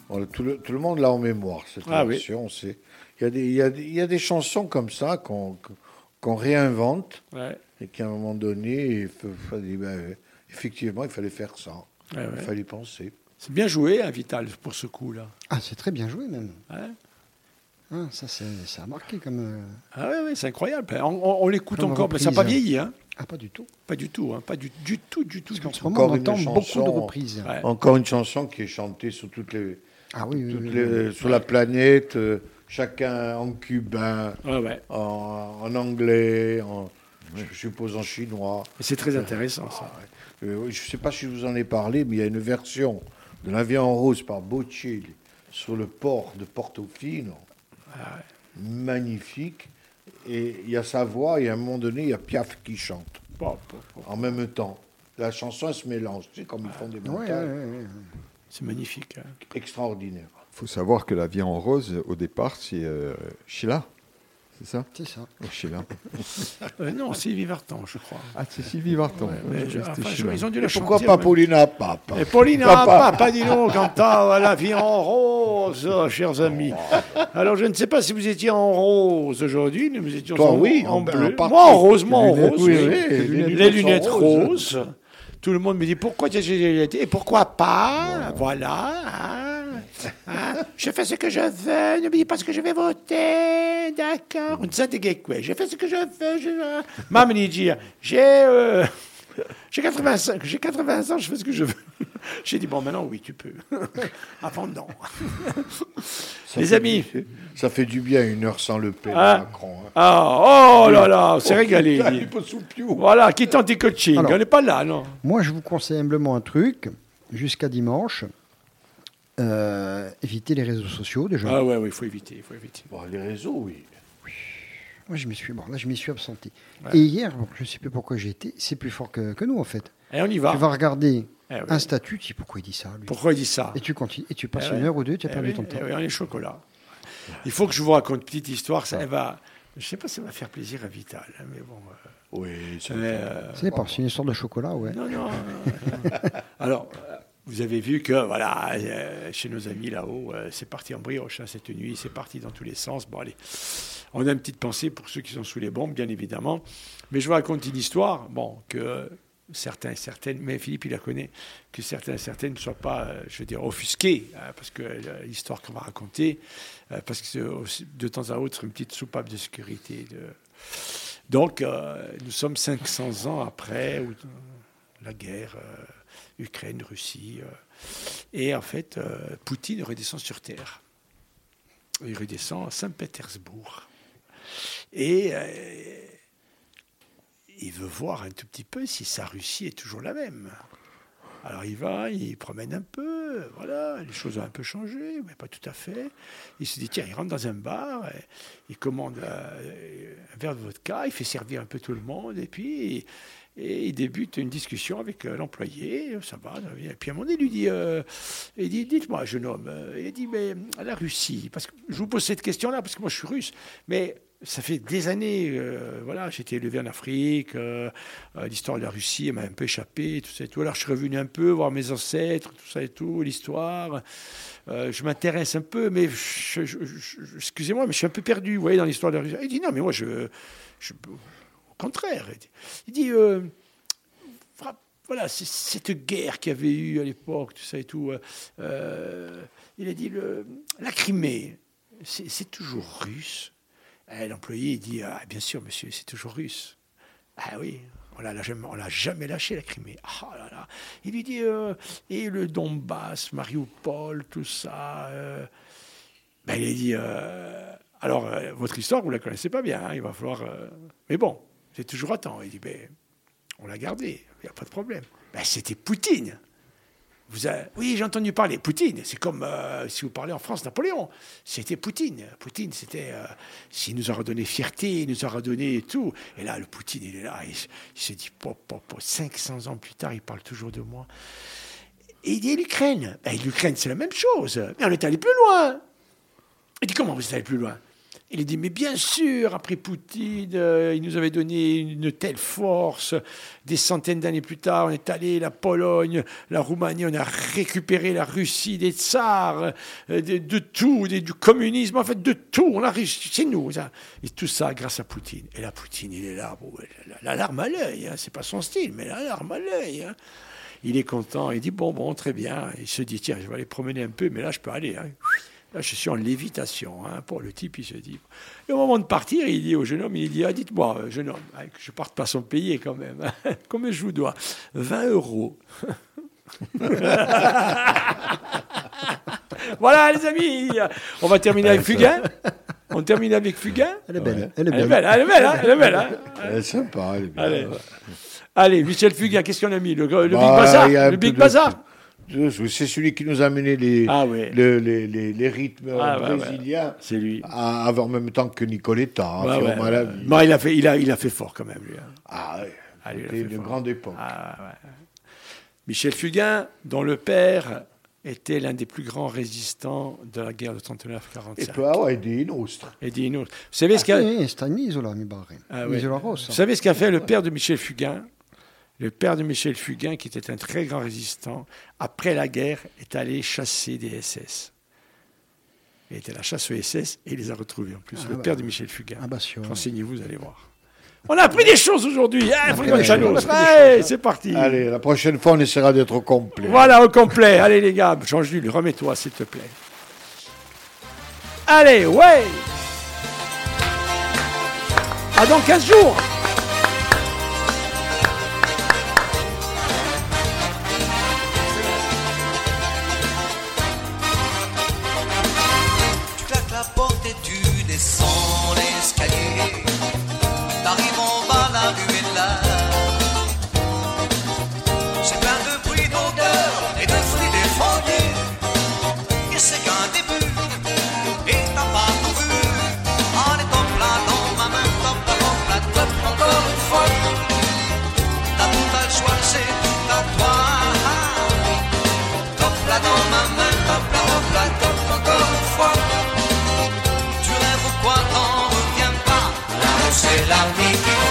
on tout, le, tout le monde l'a en mémoire, cette Ah oui. version. c'est- Il y, a des- il y, a des- il y a des chansons comme ça qu'on réinvente Ouais. et qu'à un moment donné, il fa- fallait- ben, effectivement, il fallait faire ça. Ouais, ouais. Il fallait penser. C'est bien joué, hein, Vital, pour ce coup-là. Ah, c'est très bien joué même. Ouais. Ah, ça, c'est- ça a marqué comme. euh, Ah ouais, ouais, c'est incroyable. On, on- on l'écoute encore, mais ça n'a pas reprise. vieilli. Hein. Ah, pas du tout. Pas du tout, hein. pas du, du tout, du tout. Parce du qu'en ce tout. moment, on Encore une entend beaucoup de chanson. reprises. Ouais. Encore une chanson qui est chantée sur toutes les, Ah oui, oui, toutes oui, les- oui. sur la planète, euh, chacun en cubain, Ouais, ouais. en, en anglais, en, je suppose en chinois. C'est très intéressant, ça. Euh, oui, je ne sais pas si je vous en ai parlé, mais il y a une version de l'avion en rose par Bocelli sur le port de Portofino. Magnifique. Et il y a sa voix, et à un moment donné, il y a Piaf qui chante en même temps. La chanson, elle se mélange, tu sais, comme ils font des Ouais, montagnes. ouais, ouais, ouais. C'est magnifique. hein. Extraordinaire. Il faut savoir que la vie en rose, au départ, c'est euh, Sheila. C'est ça C'est ça. Oh, Sheila. Euh, non, Sylvie Vartan, je crois. Ah, c'est Sylvie Vartan. Ouais, mais je- enfin, je- ils ont dû la Pourquoi pas mais- Paulina Papa Et Paulina, Papa. papa, dis donc, quand t'as la vie en rose, oh, chers amis. Alors, je ne sais pas si vous étiez en rose aujourd'hui, nous nous étions Toi, en, oui, en en- bleu. en moi, en rose, moi, en Les lunettes, rose. oui, oui. oui, les les lunettes roses. roses. Tout le monde me dit pourquoi tu as ces lunettes? Et pourquoi pas? Voilà. Hein? Je fais ce que je veux, ne me dis pas ce que je vais voter, d'accord? On dit des ouais. Je fais ce que je veux. Je... Maman, il dit, j'ai euh, j'ai 85, j'ai 80 ans, je fais ce que je veux. J'ai dit, bon, maintenant, oui, tu peux. Avant, non. Ça Les amis. du- ça fait du bien une heure sans le père Ah. Macron. hein. Ah, oh là là, c'est régalé. putain, il sous le piou. Voilà, qui tente coaching. Alors. On n'est pas là, non. Moi, je vous conseille humblement un truc. Jusqu'à dimanche, euh, évitez les réseaux sociaux déjà. Ah ouais, ouais, il faut éviter, il faut éviter. Bon, les réseaux, oui. Moi, je m'y suis, bon, là, je m'y suis absenté. Ouais. Et hier, bon, je ne sais plus pourquoi j'ai été, c'est plus fort que, que nous, en fait. Et on y va. Tu vas regarder Eh oui. un statut, tu dis pourquoi il dit ça, lui? Pourquoi il dit ça? Et tu continues, et tu passes Eh une ouais. heure ou deux, tu as Eh perdu oui, ton temps. eh oui, on est chocolat. Il faut que je vous raconte une petite histoire. Ça va. Je sais pas si ça va faire plaisir à Vital, hein, mais bon. euh, Oui, ça mais, fait- euh, dépend, c'est une histoire de chocolat, ouais. non, non. euh, Alors, euh, vous avez vu que voilà, euh, chez nos amis là-haut, euh, c'est parti en brioche hein, cette nuit. C'est parti dans tous les sens. Bon, allez. On a une petite pensée pour ceux qui sont sous les bombes, bien évidemment. Mais je vous raconte une histoire, bon, que certains et certaines, mais Philippe, il la connaît, que certains et certaines ne soient pas, euh, je veux dire, offusqués, hein, parce que l'histoire qu'on va raconter, parce que de temps à autre une petite soupape de sécurité. Donc, nous sommes 500 ans après la guerre, Ukraine, Russie, euh, et en fait, euh, Poutine redescend sur Terre. Il redescend à Saint-Pétersbourg. Et euh, il veut voir un tout petit peu si sa Russie est toujours la même. Alors il va, il promène un peu, voilà, les choses ont un peu changé, mais pas tout à fait. Il se dit, tiens, il rentre dans un bar, il commande euh, un verre de vodka, il fait servir un peu tout le monde, et puis et il débute une discussion avec euh, l'employé, ça va, et puis à un moment donné, il lui dit, euh, dit dites-moi, jeune homme, euh, il dit, mais la Russie, parce que je vous pose cette question-là, parce que moi je suis russe, mais ça fait des années, euh, voilà, été élevé en Afrique, l'histoire de la Russie m'a un peu échappé, tout ça et tout. Alors je suis revenu un peu voir mes ancêtres, tout ça et tout, l'histoire. Je m'intéresse un peu, mais excusez-moi, mais je suis un peu perdu, vous voyez, dans l'histoire de la Russie. Il dit non, mais moi je, contraire. Il dit, euh, voilà, cette guerre qu'il y avait eu à l'époque, tout ça et tout. euh, euh, il a dit la Crimée, c'est toujours russe. L'employé dit ah, bien sûr, monsieur, c'est toujours russe. Ah oui, on l'a jamais, on l'a jamais lâché la Crimée. Ah là là. Il lui dit et le Donbass, Mariupol, tout ça. ben, il a dit alors votre histoire vous la connaissez pas bien. hein, il va falloir. mais bon, c'est toujours à temps. Il dit ben on l'a gardé, il n'y a pas de problème. Ben, c'était Poutine. Vous avez- Oui, j'ai entendu parler. Poutine, c'est comme euh, si vous parlez en France, Napoléon. C'était Poutine. Poutine, c'était. euh, s'il nous a redonné fierté, il nous a redonné tout. Et là, le Poutine, il est là. Il, il se dit, pop, pop, pop, 500 ans plus tard, il parle toujours de moi. Et il dit l'Ukraine? Ben, L'Ukraine, c'est la même chose. Mais on est allé plus loin. Il dit, comment vous êtes allé plus loin? Il dit, mais bien sûr, après Poutine, euh, il nous avait donné une telle force. Des centaines d'années plus tard, on est allé, la Pologne, la Roumanie, on a récupéré la Russie des tsars, euh, de, tout, du communisme, en fait, de tout. On a réussi, c'est nous. Et tout ça grâce à Poutine. Et là, Poutine, il est là, bon, la, la larme à l'œil, hein, c'est pas son style, mais la larme à l'œil. hein. Il est content, il dit, bon, bon, très bien. Il se dit, tiens, je vais aller promener un peu, mais là, je peux aller. hein. Là, je suis en lévitation. Hein. Pour le type, il se dit. Et au moment de partir, il dit au jeune homme, il dit, ah, dites-moi, euh, jeune homme, hein, que je parte pas son payer quand même. hein. Combien je vous dois? 20 euros. voilà, les amis. On va terminer avec Fugain. On termine avec Fugain. Elle est belle. Elle est Elle est belle. belle, elle est belle, hein, elle est belle. hein. Elle est sympa, elle est bien. Allez. Allez, Michel Fugain, qu'est-ce qu'on a mis? Le, le Big Bah, Bazar Le Big Bazar de- C'est celui qui nous a amené les, Ah oui. le- les, les- les rythmes Ah, ouais, ouais. brésiliens C'est lui. à- en même temps que Nicoletta. Ouais, il a fait, il a, il a fait fort quand même, lui. hein. Ah, ouais. Ah, lui, il a C'était fait une fort. grande époque. Ah, ouais. Michel Fugain, dont le père était l'un des plus grands résistants de la guerre de 39-45. E poi ah. Et dit nous. Vous savez ce qu'a. Ah. Vous savez ce qu'a fait le père de Michel Fugain? Le père de Michel Fugain, qui était un très grand résistant, après la guerre, est allé chasser des SS. Il était à la chasse aux SS et il les a retrouvés en plus. Ah, le bah. père de Michel Fugain. Ah, bah, sûr. Renseignez-vous, vous allez voir. On a appris des choses aujourd'hui. Hein, hein. c'est parti. Allez, la prochaine fois, on essaiera d'être au complet. Voilà, au complet. Allez, les gars, Jean-Jules, remets-toi, s'il te plaît. Allez, ouais À dans 15 jours où c'est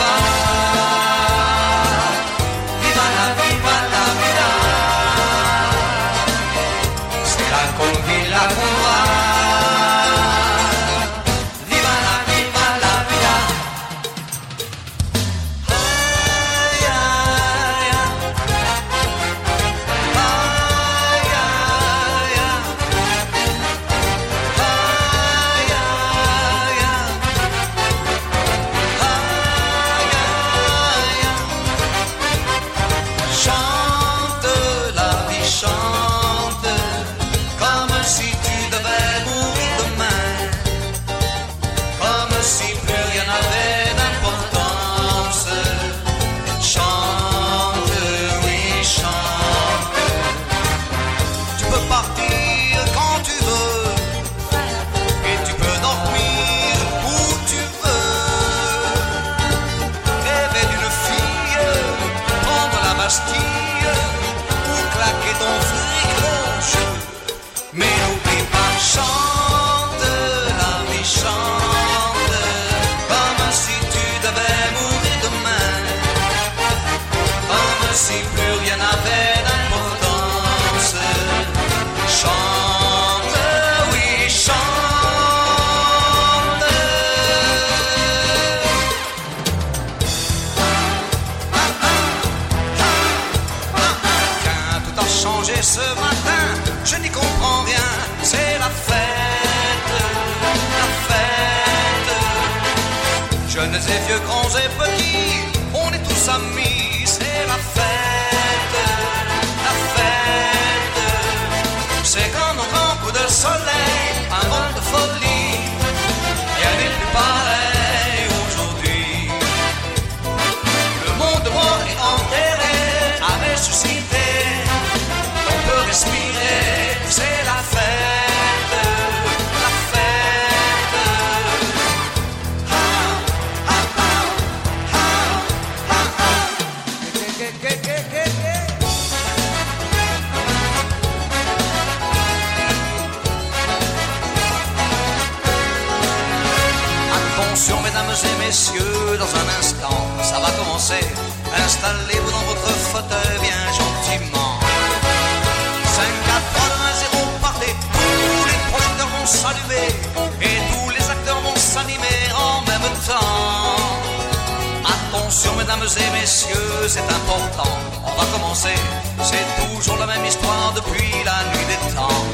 Mesdames et messieurs, c'est important. On va commencer. C'est toujours la même histoire depuis la nuit des temps.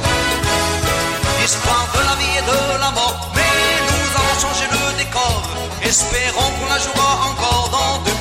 L'histoire de la vie et de la mort. Mais nous allons changer le décor. Espérons qu'on la jouera encore dans deux